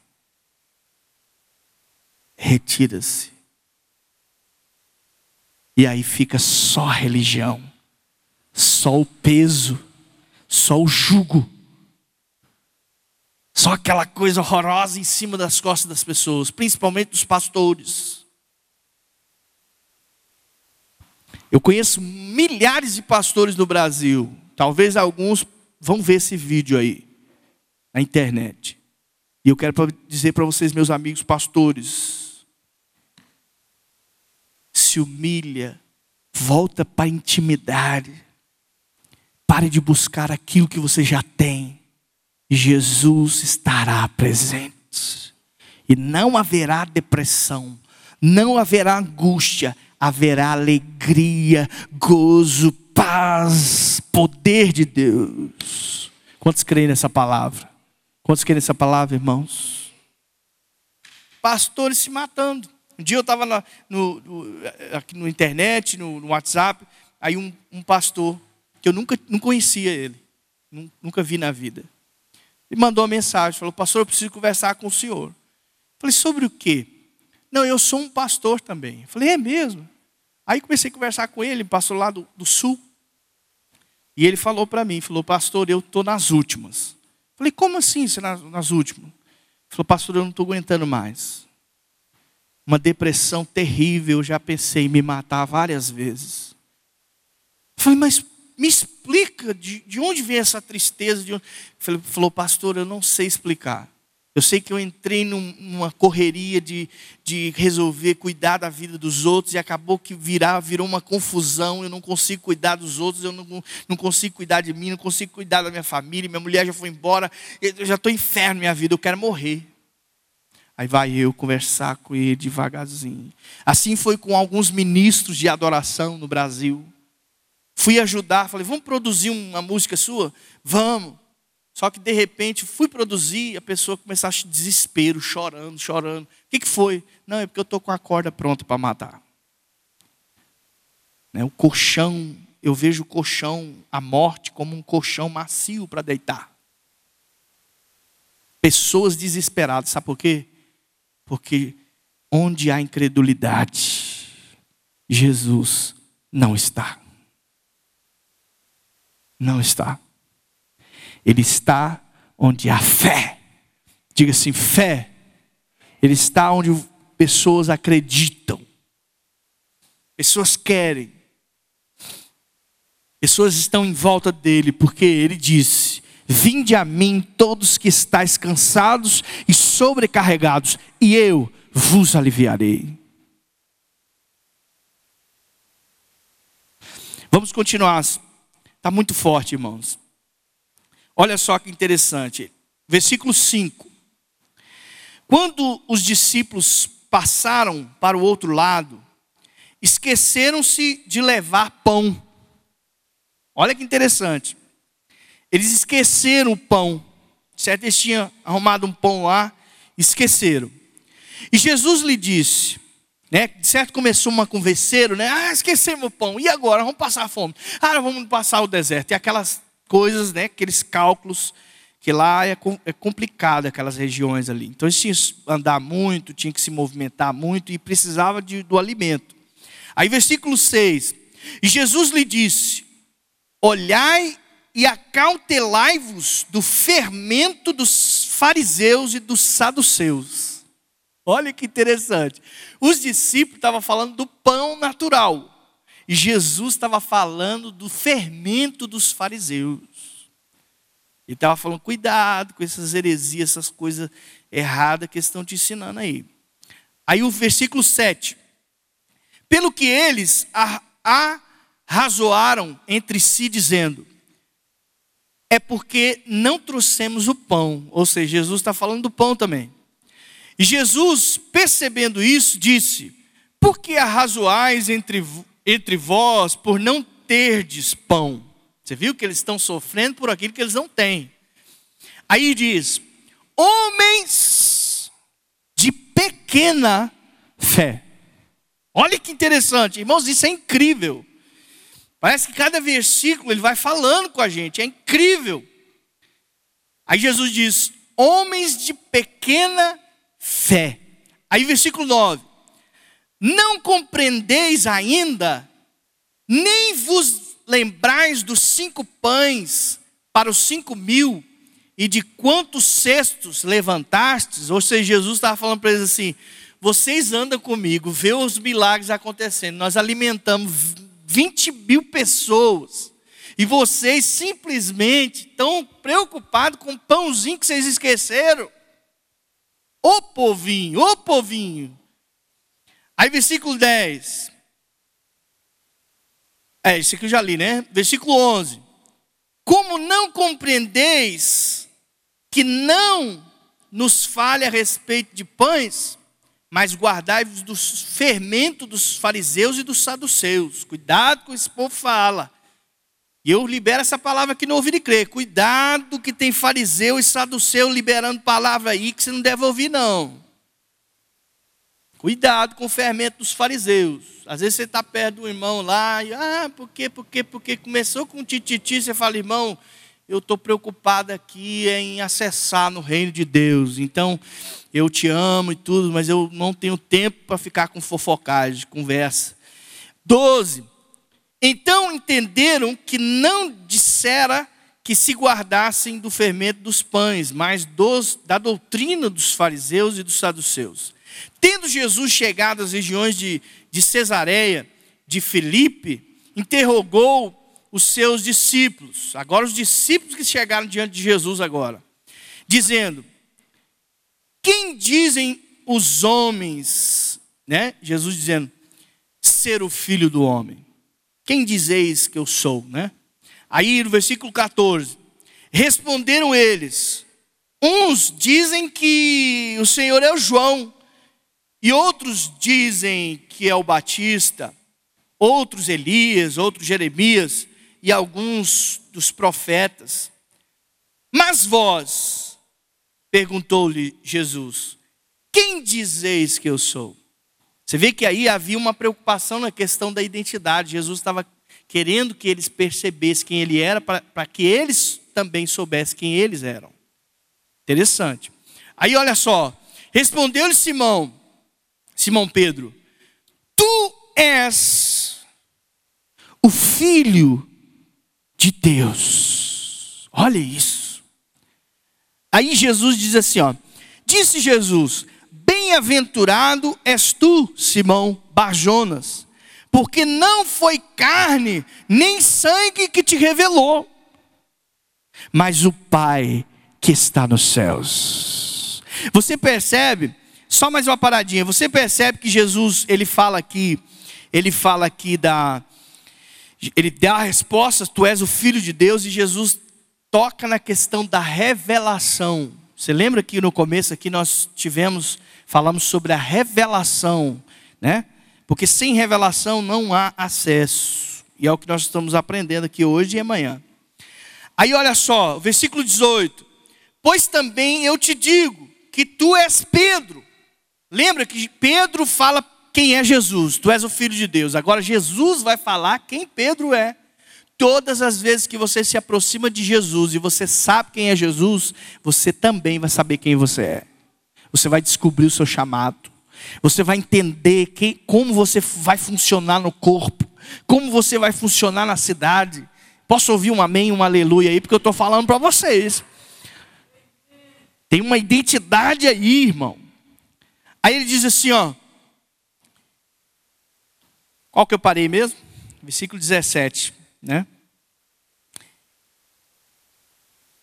Retira-se. E aí fica só a religião, só o peso, só o jugo, só aquela coisa horrorosa em cima das costas das pessoas, principalmente dos pastores. Eu conheço milhares de pastores no Brasil. Talvez alguns vão ver esse vídeo aí na internet. E eu quero dizer para vocês, meus amigos pastores, se humilha, volta para a intimidade. Pare de buscar aquilo que você já tem. Jesus estará presente. E não haverá depressão, não haverá angústia, haverá alegria, gozo, paz, poder de Deus. Quantos creem nessa palavra? Quantos creem nessa palavra, irmãos? Pastores se matando. Um dia eu estava no, no, internet, no, no WhatsApp, aí um, um, pastor, que eu nunca não conhecia ele, nunca vi na vida, ele mandou uma mensagem, falou, pastor, eu preciso conversar com o senhor. Eu falei, sobre o quê? Não, eu sou um pastor também. Eu falei, é mesmo? Aí comecei a conversar com ele, pastor lá do, do sul. E ele falou para mim, falou, pastor, eu estou nas últimas. Eu falei, como assim você nas, nas últimas? Ele falou, pastor, eu não estou aguentando mais. Uma depressão terrível, já pensei em me matar várias vezes. Eu falei, mas me explica de, de onde vem essa tristeza. De onde... Ele falou, pastor, eu não sei explicar. Eu sei que eu entrei numa correria de, de resolver cuidar da vida dos outros e acabou que virar, virou uma confusão. Eu não consigo cuidar dos outros, eu não, não consigo cuidar de mim, não consigo cuidar da minha família. Minha mulher já foi embora, eu já estou inferno minha vida, eu quero morrer. Aí vai eu conversar com ele devagarzinho. Assim foi com alguns ministros de adoração no Brasil. Fui ajudar, falei, vamos produzir uma música sua? Vamos. Só que de repente fui produzir a pessoa começou a desespero, chorando, chorando. O que, que foi? Não, é porque eu estou com a corda pronta para matar. Né, o colchão, eu vejo o colchão, a morte, como um colchão macio para deitar. Pessoas desesperadas, sabe por quê? Porque onde há incredulidade, Jesus não está. Não está. Ele está onde há fé. Diga assim: fé. Ele está onde pessoas acreditam, pessoas querem, pessoas estão em volta dele, porque ele disse: Vinde a mim todos que estáis cansados e sobrecarregados, e eu vos aliviarei. Vamos continuar. Está muito forte, irmãos. Olha só que interessante. Versículo 5. Quando os discípulos passaram para o outro lado, esqueceram-se de levar pão. Olha que interessante. Eles esqueceram o pão. Certo? Eles tinham arrumado um pão lá, esqueceram. E Jesus lhe disse, né? Certo, começou uma converseiro, né? Ah, esquecemos o pão. E agora? Vamos passar fome. Ah, vamos passar o deserto. E aquelas coisas, né, aqueles cálculos, que lá é, é complicado aquelas regiões ali. Então eles tinham que andar muito, tinham que se movimentar muito e precisava de, do alimento. Aí versículo 6, e Jesus lhe disse, olhai e acautelai-vos do fermento dos fariseus e dos saduceus. Olha que interessante. Os discípulos estavam falando do pão natural. e Jesus estava falando do fermento dos fariseus. Ele estava falando, cuidado com essas heresias, essas coisas erradas que estão te ensinando aí. Aí o versículo 7. Pelo que eles arrazoaram entre si, dizendo: É porque não trouxemos o pão. Ou seja, Jesus está falando do pão também. E Jesus, percebendo isso, disse: Por que arrazoais entre, entre vós por não terdes pão? Você viu que eles estão sofrendo por aquilo que eles não têm. Aí diz: Homens de pequena fé. Olha que interessante, irmãos, isso é incrível. Parece que cada versículo ele vai falando com a gente, é incrível. Aí Jesus diz: Homens de pequena fé. Aí, versículo 9: Não compreendeis ainda, nem vos lembrais dos cinco pães para os cinco mil, e de quantos cestos levantastes? Ou seja, Jesus estava falando para eles assim: vocês andam comigo, vê os milagres acontecendo. Nós alimentamos 20 mil pessoas. E vocês simplesmente estão preocupados com o pãozinho que vocês esqueceram. Ô povinho, ô povinho. Aí, versículo 10. É, esse aqui eu já li, né? Versículo 11. Como não compreendeis que não nos fale a respeito de pães, mas guardai-vos do fermento dos fariseus e dos saduceus. Cuidado com esse povo fala. E eu libero essa palavra aqui no ouvir e crer. Cuidado que tem fariseu e saduceu liberando palavra aí que você não deve ouvir, não. Cuidado com o fermento dos fariseus. Às vezes você está perto do irmão lá, e ah, por quê, por quê, porque começou com tititi, você fala, irmão, eu estou preocupado aqui em acessar no reino de Deus. Então, eu te amo e tudo, mas eu não tenho tempo para ficar com fofocagem, conversa. Doze. Então entenderam que não dissera que se guardassem do fermento dos pães, mas dos, da doutrina dos fariseus e dos saduceus. Tendo Jesus chegado às regiões de, de Cesareia, de Filipe, interrogou os seus discípulos, agora os discípulos que chegaram diante de Jesus agora, dizendo: Quem dizem os homens, né? Jesus dizendo, ser o filho do homem. Quem dizeis que eu sou, né? Aí no versículo 14, responderam eles: Uns dizem que o Senhor é o João, e outros dizem que é o Batista, outros Elias, outros Jeremias e alguns dos profetas. Mas vós, perguntou-lhe Jesus, quem dizeis que eu sou? Você vê que aí havia uma preocupação na questão da identidade. Jesus estava querendo que eles percebessem quem ele era, para que eles também soubessem quem eles eram. Interessante. Aí olha só, respondeu-lhe Simão, Simão Pedro, tu és o filho de Deus. Olha isso. Aí Jesus diz assim, ó: Disse Jesus: Bem-aventurado és tu, Simão Barjonas, porque não foi carne nem sangue que te revelou, mas o Pai que está nos céus. Você percebe? Só mais uma paradinha. Você percebe que Jesus ele fala aqui, ele fala aqui da ele dá a resposta, tu és o filho de Deus e Jesus toca na questão da revelação. Você lembra que no começo aqui nós tivemos falamos sobre a revelação, né? Porque sem revelação não há acesso. E é o que nós estamos aprendendo aqui hoje e amanhã. Aí olha só, versículo 18: Pois também eu te digo que tu és Pedro. Lembra que Pedro fala quem é Jesus? Tu és o filho de Deus. Agora Jesus vai falar quem Pedro é. Todas as vezes que você se aproxima de Jesus e você sabe quem é Jesus, você também vai saber quem você é. Você vai descobrir o seu chamado. Você vai entender que, como você vai funcionar no corpo, como você vai funcionar na cidade. Posso ouvir um amém, um aleluia aí, porque eu estou falando para vocês. Tem uma identidade aí, irmão. Aí ele diz assim, ó. Qual que eu parei mesmo? versículo 17, né?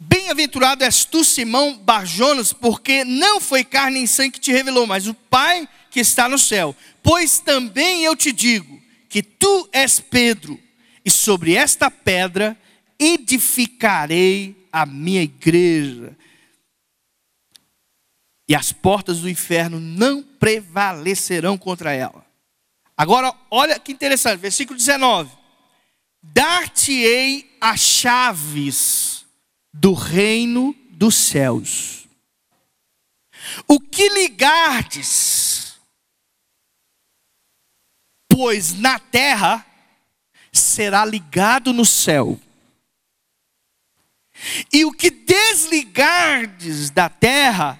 Bem-aventurado és tu, Simão Barjonas, porque não foi carne e sangue que te revelou, mas o Pai que está no céu. Pois também eu te digo que tu és Pedro, e sobre esta pedra edificarei a minha igreja. E as portas do inferno não prevalecerão contra ela. Agora, olha que interessante, versículo 19: Dar-te-ei as chaves do reino dos céus. O que ligardes, pois na terra, será ligado no céu. E o que desligardes da terra,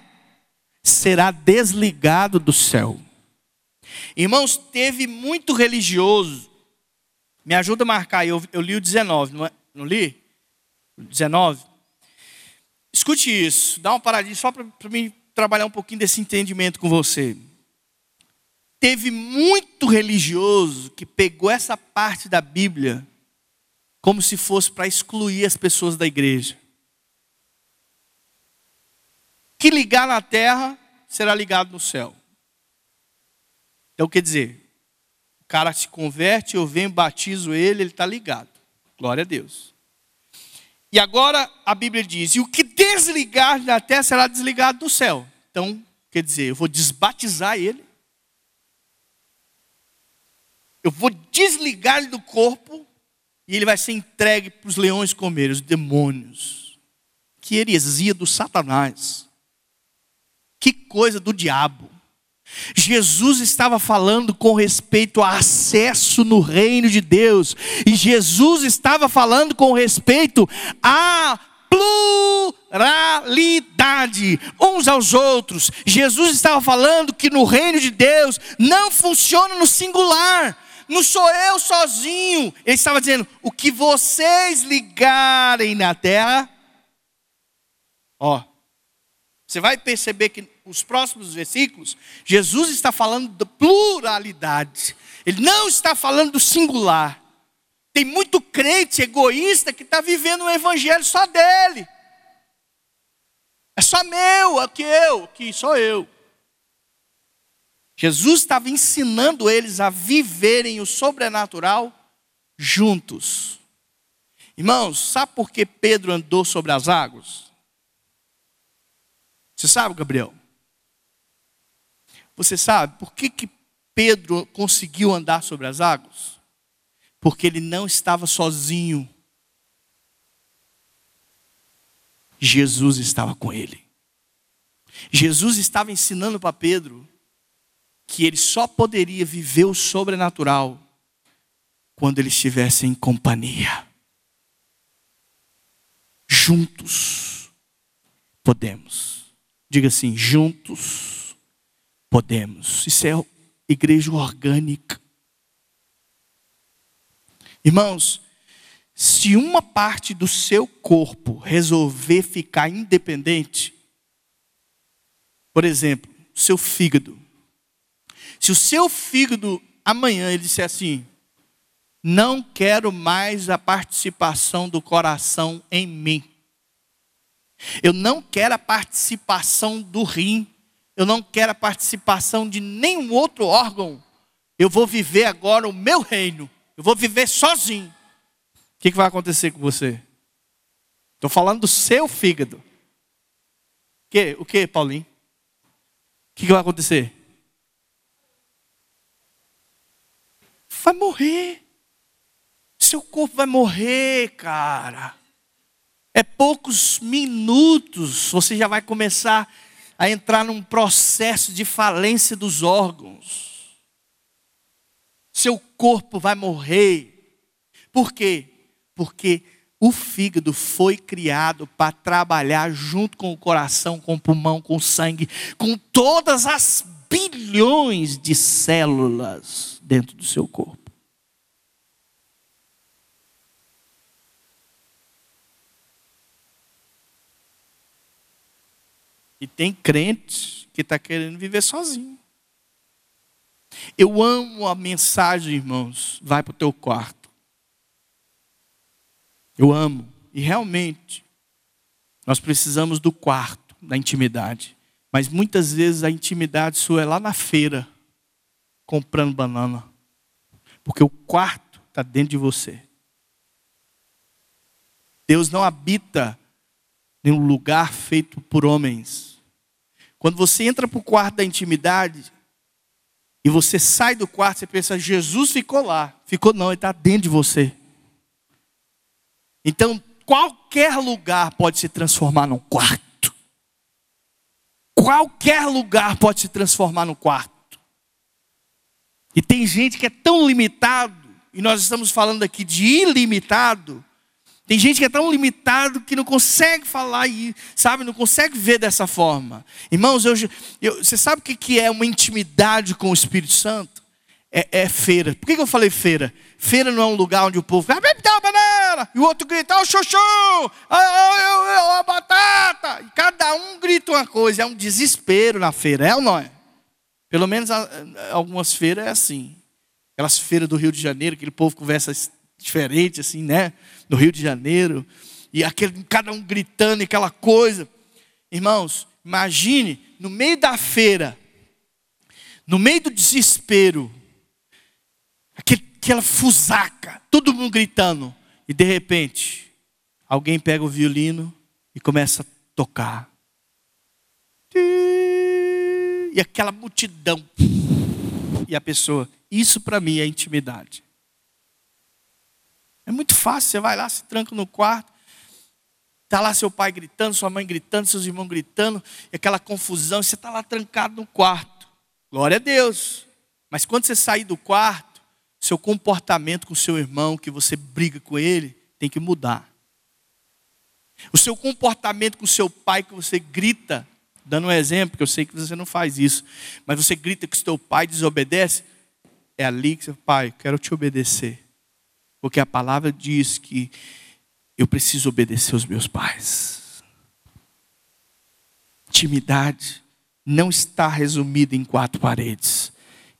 será desligado do céu. Irmãos, teve muito religioso. Me ajuda a marcar, eu, eu li o 19, não, é, não li? 19. Escute isso, dá uma paradinha só para mim trabalhar um pouquinho desse entendimento com você. Teve muito religioso que pegou essa parte da Bíblia como se fosse para excluir as pessoas da igreja. Que ligar na terra será ligado no céu. Então quer dizer, o cara se converte, eu venho, batizo ele, ele está ligado. Glória a Deus. E agora a Bíblia diz: e o que desligar da terra será desligado do céu. Então, quer dizer, eu vou desbatizar ele, eu vou desligar ele do corpo, e ele vai ser entregue para os leões comerem, os demônios. Que heresia do Satanás. Que coisa do diabo. Jesus estava falando com respeito a acesso no reino de Deus, e Jesus estava falando com respeito a pluralidade uns aos outros. Jesus estava falando que no reino de Deus não funciona no singular, não sou eu sozinho. Ele estava dizendo: o que vocês ligarem na terra, ó, você vai perceber que os próximos versículos, Jesus está falando da pluralidade. Ele não está falando do singular. Tem muito crente egoísta que está vivendo um evangelho só dele. É só meu, aqui eu, aqui sou eu. Jesus estava ensinando eles a viverem o sobrenatural juntos. Irmãos, sabe por que Pedro andou sobre as águas? Você sabe, Gabriel? Você sabe por que, que Pedro conseguiu andar sobre as águas? Porque ele não estava sozinho. Jesus estava com ele. Jesus estava ensinando para Pedro que ele só poderia viver o sobrenatural quando ele estivesse em companhia. Juntos podemos. Diga assim: juntos podemos. Isso é igreja orgânica. Irmãos, se uma parte do seu corpo resolver ficar independente, por exemplo, seu fígado, se o seu fígado amanhã ele disser assim: não quero mais a participação do coração em mim. Eu não quero a participação do rim. Eu não quero a participação de nenhum outro órgão. Eu vou viver agora o meu reino. Eu vou viver sozinho. O que, que vai acontecer com você? Estou falando do seu fígado. Que, o que, Paulinho? O que, que vai acontecer? vai morrer. Seu corpo vai morrer, cara. É poucos minutos, você já vai começar a entrar num processo de falência dos órgãos. Seu corpo vai morrer. Por quê? Porque o fígado foi criado para trabalhar junto com o coração, com o pulmão, com o sangue, com todas as bilhões de células dentro do seu corpo. E tem crente que está querendo viver sozinho. Eu amo a mensagem, irmãos. Vai para o teu quarto. Eu amo. E realmente, nós precisamos do quarto, da intimidade. Mas muitas vezes a intimidade sua é lá na feira, comprando banana. Porque o quarto está dentro de você. Deus não habita em um lugar feito por homens. Quando você entra para o quarto da intimidade, e você sai do quarto, você pensa, Jesus ficou lá. Ficou não, ele está dentro de você. Então, qualquer lugar pode se transformar num quarto. Qualquer lugar pode se transformar num quarto. E tem gente que é tão limitado, e nós estamos falando aqui de ilimitado. Tem gente que é tão limitado que não consegue falar e, sabe, não consegue ver dessa forma. Irmãos, eu, eu, você sabe o que é uma intimidade com o Espírito Santo? É, é feira. Por que, eu falei feira? Feira não é um lugar onde o povo vai, me dá uma banana, e o outro grita, ó, oh, chuchu, ó, oh, oh, batata. E cada um grita uma coisa, é um desespero na feira, é ou não é? Pelo menos algumas feiras é assim. Aquelas feiras do Rio de Janeiro, aquele povo conversa diferente, assim, né? No Rio de Janeiro. E aquele, cada um gritando e aquela coisa. Irmãos, imagine no meio da feira, no meio do desespero, aquele, aquela fusaca, todo mundo gritando. E de repente, alguém pega o violino e começa a tocar e aquela multidão. E a pessoa, isso para mim é intimidade. É muito fácil, você vai lá, se tranca no quarto, está lá seu pai gritando, sua mãe gritando, seus irmãos gritando, e aquela confusão, você está lá trancado no quarto. Glória a Deus. Mas quando você sair do quarto, seu comportamento com seu irmão, que você briga com ele, tem que mudar. O seu comportamento com seu pai, que você grita, Dando um exemplo, que eu sei que você não faz isso, mas você grita que seu pai desobedece, é ali que você, pai, quero te obedecer. Porque a palavra diz que eu preciso obedecer aos meus pais. Intimidade não está resumida em quatro paredes.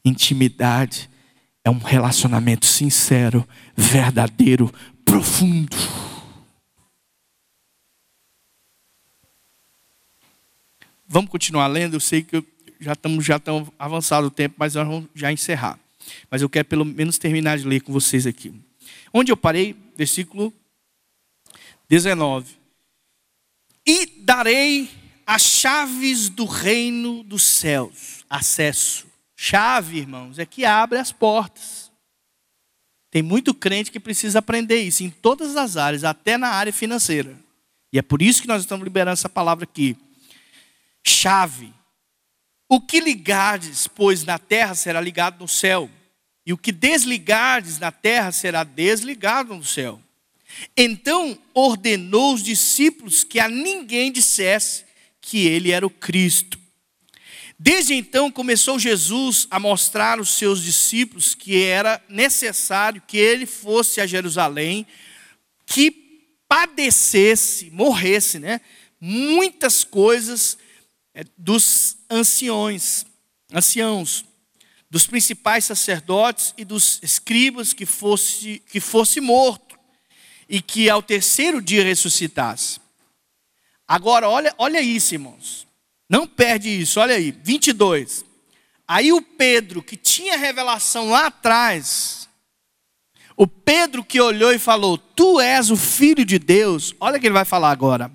Intimidade é um relacionamento sincero, verdadeiro, profundo. Vamos continuar lendo, eu sei que já estamos já tão avançado o tempo, mas nós vamos já encerrar. Mas eu quero pelo menos terminar de ler com vocês aqui. Onde eu parei? Versículo 19. E darei as chaves do reino dos céus. Acesso. Chave, irmãos, é que abre as portas. Tem muito crente que precisa aprender isso em todas as áreas, até na área financeira. E é por isso que nós estamos liberando essa palavra aqui chave. O que ligardes, pois, na terra será ligado no céu, e o que desligardes na terra será desligado no céu. Então ordenou os discípulos que a ninguém dissesse que ele era o Cristo. Desde então começou Jesus a mostrar aos seus discípulos que era necessário que ele fosse a Jerusalém, que padecesse, morresse, né? Muitas coisas é, dos anciões, anciãos, dos principais sacerdotes e dos escribas que fosse, que fosse morto e que ao terceiro dia ressuscitasse. Agora, olha, olha isso, irmãos. Não perde isso, olha aí, 22. Aí o Pedro, que tinha revelação lá atrás, o Pedro que olhou e falou: Tu és o filho de Deus. Olha o que ele vai falar agora.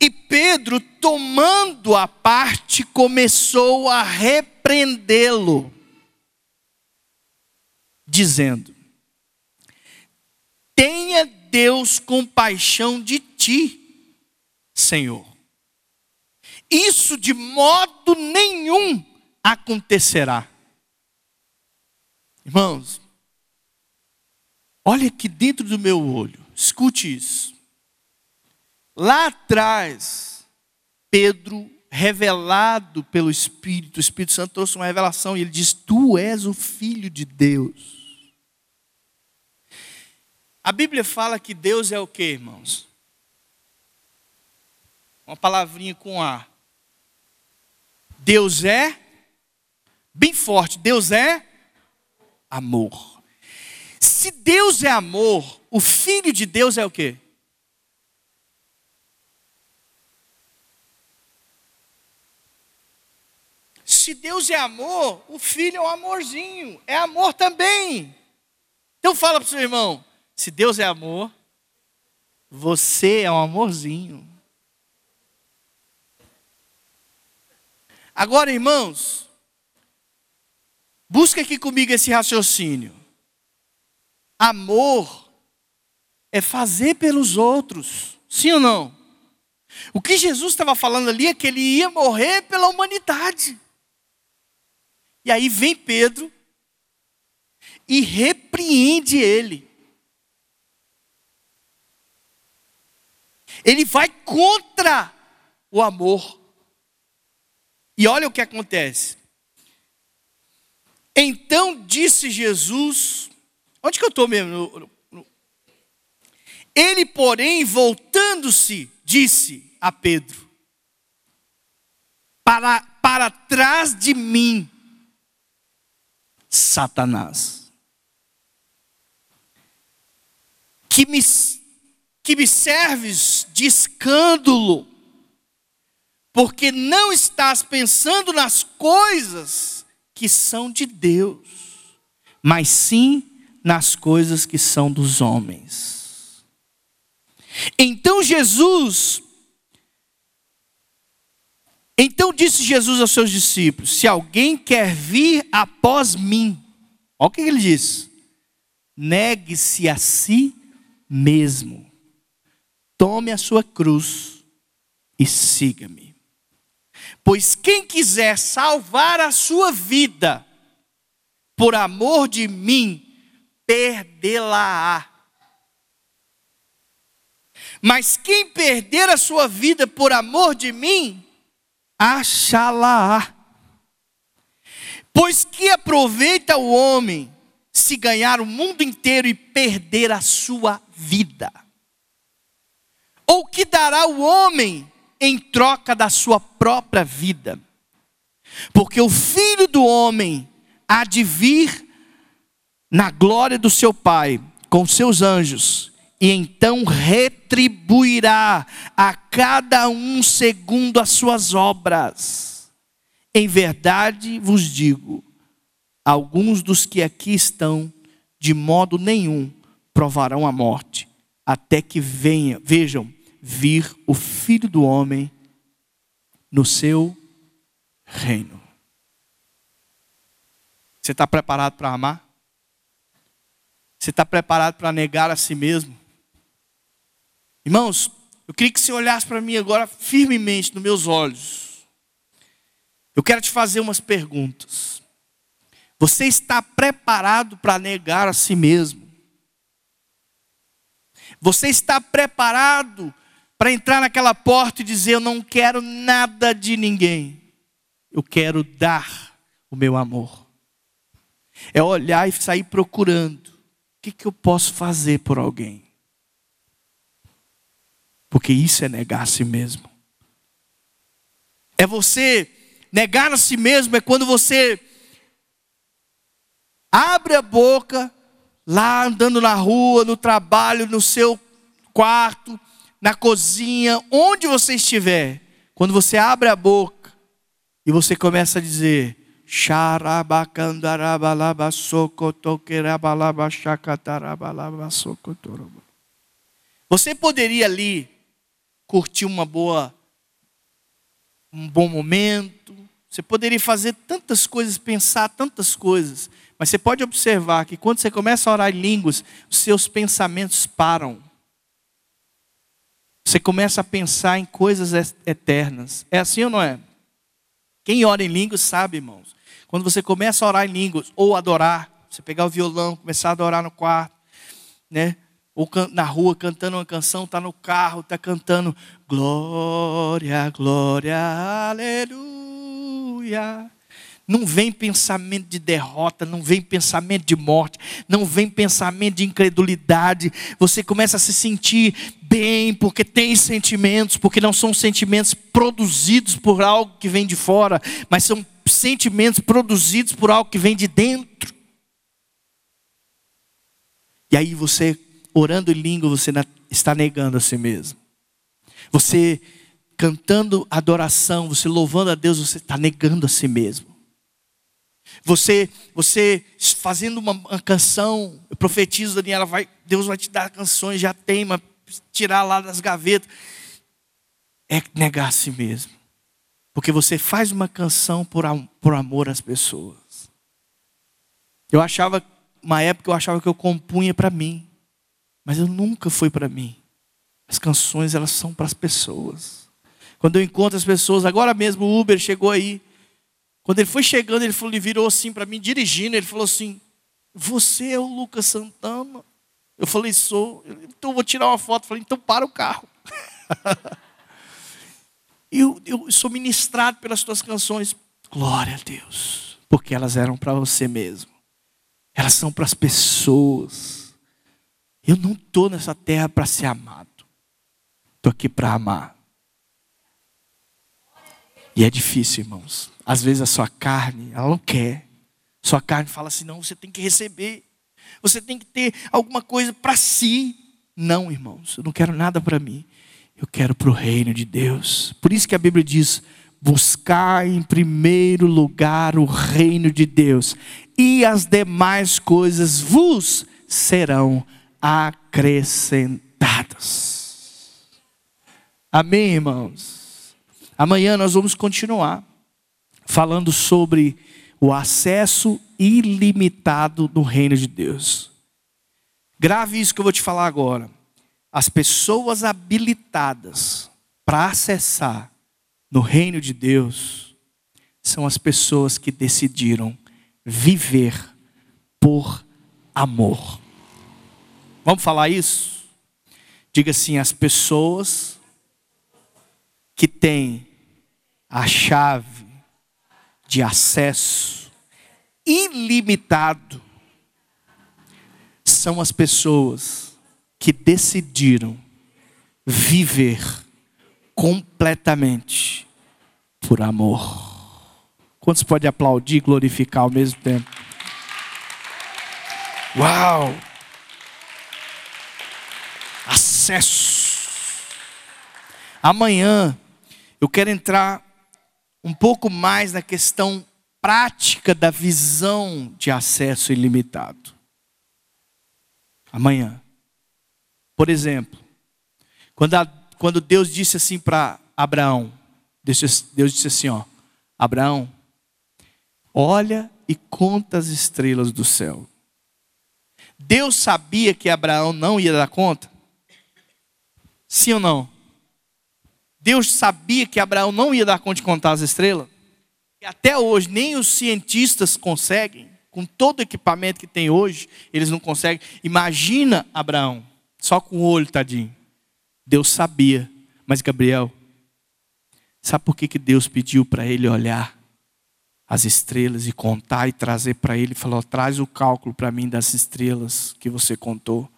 E Pedro, tomando a parte, começou a repreendê-lo, dizendo: Tenha Deus compaixão de ti, Senhor. Isso de modo nenhum acontecerá. Irmãos, olha aqui dentro do meu olho, escute isso. Lá atrás, Pedro, revelado pelo Espírito, o Espírito Santo trouxe uma revelação e ele diz: Tu és o Filho de Deus. A Bíblia fala que Deus é o que, irmãos? Uma palavrinha com A. Deus é, bem forte, Deus é amor. Se Deus é amor, o Filho de Deus é o quê? Se Deus é amor, o Filho é um amorzinho, é amor também. Então fala para o seu irmão: se Deus é amor, você é um amorzinho. Agora, irmãos, busca aqui comigo esse raciocínio. Amor é fazer pelos outros, sim ou não? O que Jesus estava falando ali é que ele ia morrer pela humanidade. E aí vem Pedro e repreende ele. Ele vai contra o amor. E olha o que acontece. Então disse Jesus, onde que eu estou mesmo? Ele, porém, voltando-se, disse a Pedro: para, para trás de mim, Satanás, que me, que me serves de escândalo, porque não estás pensando nas coisas que são de Deus, mas sim nas coisas que são dos homens. Então Jesus, então disse Jesus aos seus discípulos: Se alguém quer vir após mim, olha o que ele diz: negue-se a si mesmo, tome a sua cruz e siga-me. Pois quem quiser salvar a sua vida, por amor de mim, perdê-la-á. Mas quem perder a sua vida por amor de mim, achá-la-á. Pois que aproveita o homem se ganhar o mundo inteiro e perder a sua vida? Ou que dará o homem em troca da sua própria vida. Porque o filho do homem há de vir na glória do seu Pai com seus anjos, e então retribuirá a cada um segundo as suas obras. Em verdade vos digo: alguns dos que aqui estão, de modo nenhum, provarão a morte, até que venha, vejam, vir o Filho do Homem no seu reino. Você está preparado para amar? Você está preparado para negar a si mesmo? Irmãos, eu queria que você olhasse para mim agora firmemente nos meus olhos. Eu quero te fazer umas perguntas. Você está preparado para negar a si mesmo? Você está preparado para entrar naquela porta e dizer: Eu não quero nada de ninguém, eu quero dar o meu amor. É olhar e sair procurando: o que, que eu posso fazer por alguém? Porque isso é negar a si mesmo. É você negar a si mesmo, é quando você abre a boca, lá andando na rua, no trabalho, no seu quarto, na cozinha, onde você estiver, quando você abre a boca e você começa a dizer, você poderia ali curtir uma boa, um bom momento, você poderia fazer tantas coisas, pensar tantas coisas, mas você pode observar que quando você começa a orar em línguas, os seus pensamentos param. Você começa a pensar em coisas eternas. É assim ou não é? Quem ora em línguas sabe, irmãos. Quando você começa a orar em línguas ou adorar, você pegar o violão, começar a adorar no quarto, né? Ou na rua cantando uma canção, está no carro, está cantando glória, glória, aleluia. Não vem pensamento de derrota, não vem pensamento de morte, não vem pensamento de incredulidade. Você começa a se sentir bem porque tem sentimentos, porque não são sentimentos produzidos por algo que vem de fora, mas são sentimentos produzidos por algo que vem de dentro. E aí você, orando em língua, você está negando a si mesmo. Você cantando adoração, você louvando a Deus, você está negando a si mesmo. Você, você fazendo uma, uma canção, eu profetizo, Daniela, vai, Deus vai te dar canções, já tem, mas tirar lá das gavetas. É negar a si mesmo. Porque você faz uma canção por, por amor às pessoas. Eu achava, uma época eu achava que eu compunha para mim. Mas eu nunca fui para mim. As canções, elas são para as pessoas. Quando eu encontro as pessoas, agora mesmo o Uber chegou aí. Quando ele foi chegando, ele, falou, ele virou assim para mim, dirigindo, ele falou assim: Você é o Lucas Santana? Eu falei, sou. Então eu vou tirar uma foto. Eu falei, então para o carro. eu, eu sou ministrado pelas tuas canções. Glória a Deus. Porque elas eram para você mesmo. Elas são para as pessoas. Eu não estou nessa terra para ser amado. Estou aqui para amar. E é difícil, irmãos. Às vezes a sua carne, ela não quer. Sua carne fala assim: não, você tem que receber. Você tem que ter alguma coisa para si. Não, irmãos, eu não quero nada para mim. Eu quero para o reino de Deus. Por isso que a Bíblia diz: buscar em primeiro lugar o reino de Deus, e as demais coisas vos serão acrescentadas. Amém, irmãos? Amanhã nós vamos continuar falando sobre o acesso ilimitado no reino de Deus. Grave isso que eu vou te falar agora. As pessoas habilitadas para acessar no reino de Deus são as pessoas que decidiram viver por amor. Vamos falar isso? Diga assim: as pessoas que têm a chave de acesso ilimitado são as pessoas que decidiram viver completamente por amor. Quantos pode aplaudir e glorificar ao mesmo tempo? Uau! Acesso. Amanhã eu quero entrar um pouco mais na questão prática da visão de acesso ilimitado. Amanhã. Por exemplo, quando, a, quando Deus disse assim para Abraão, Deus, Deus disse assim: ó, Abraão, olha e conta as estrelas do céu. Deus sabia que Abraão não ia dar conta? Sim ou não? Deus sabia que Abraão não ia dar conta de contar as estrelas. E até hoje, nem os cientistas conseguem, com todo o equipamento que tem hoje, eles não conseguem. Imagina Abraão, só com o olho, tadinho. Deus sabia. Mas Gabriel, sabe por que, que Deus pediu para ele olhar as estrelas e contar e trazer para ele? Falou: traz o cálculo para mim das estrelas que você contou.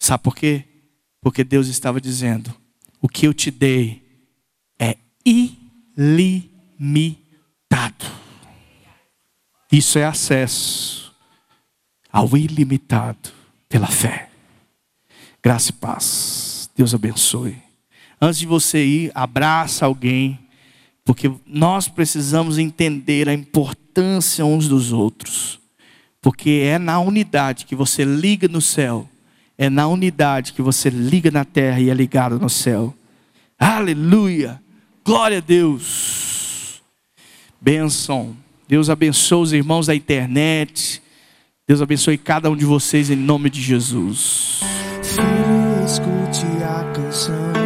Sabe por quê? Porque Deus estava dizendo: o que eu te dei é ilimitado. Isso é acesso ao ilimitado pela fé. Graça e paz. Deus abençoe. Antes de você ir, abraça alguém, porque nós precisamos entender a importância uns dos outros. Porque é na unidade que você liga no céu é na unidade que você liga na terra e é ligado no céu. Aleluia! Glória a Deus! Bênção. Deus abençoe os irmãos da internet. Deus abençoe cada um de vocês em nome de Jesus.
Escute a canção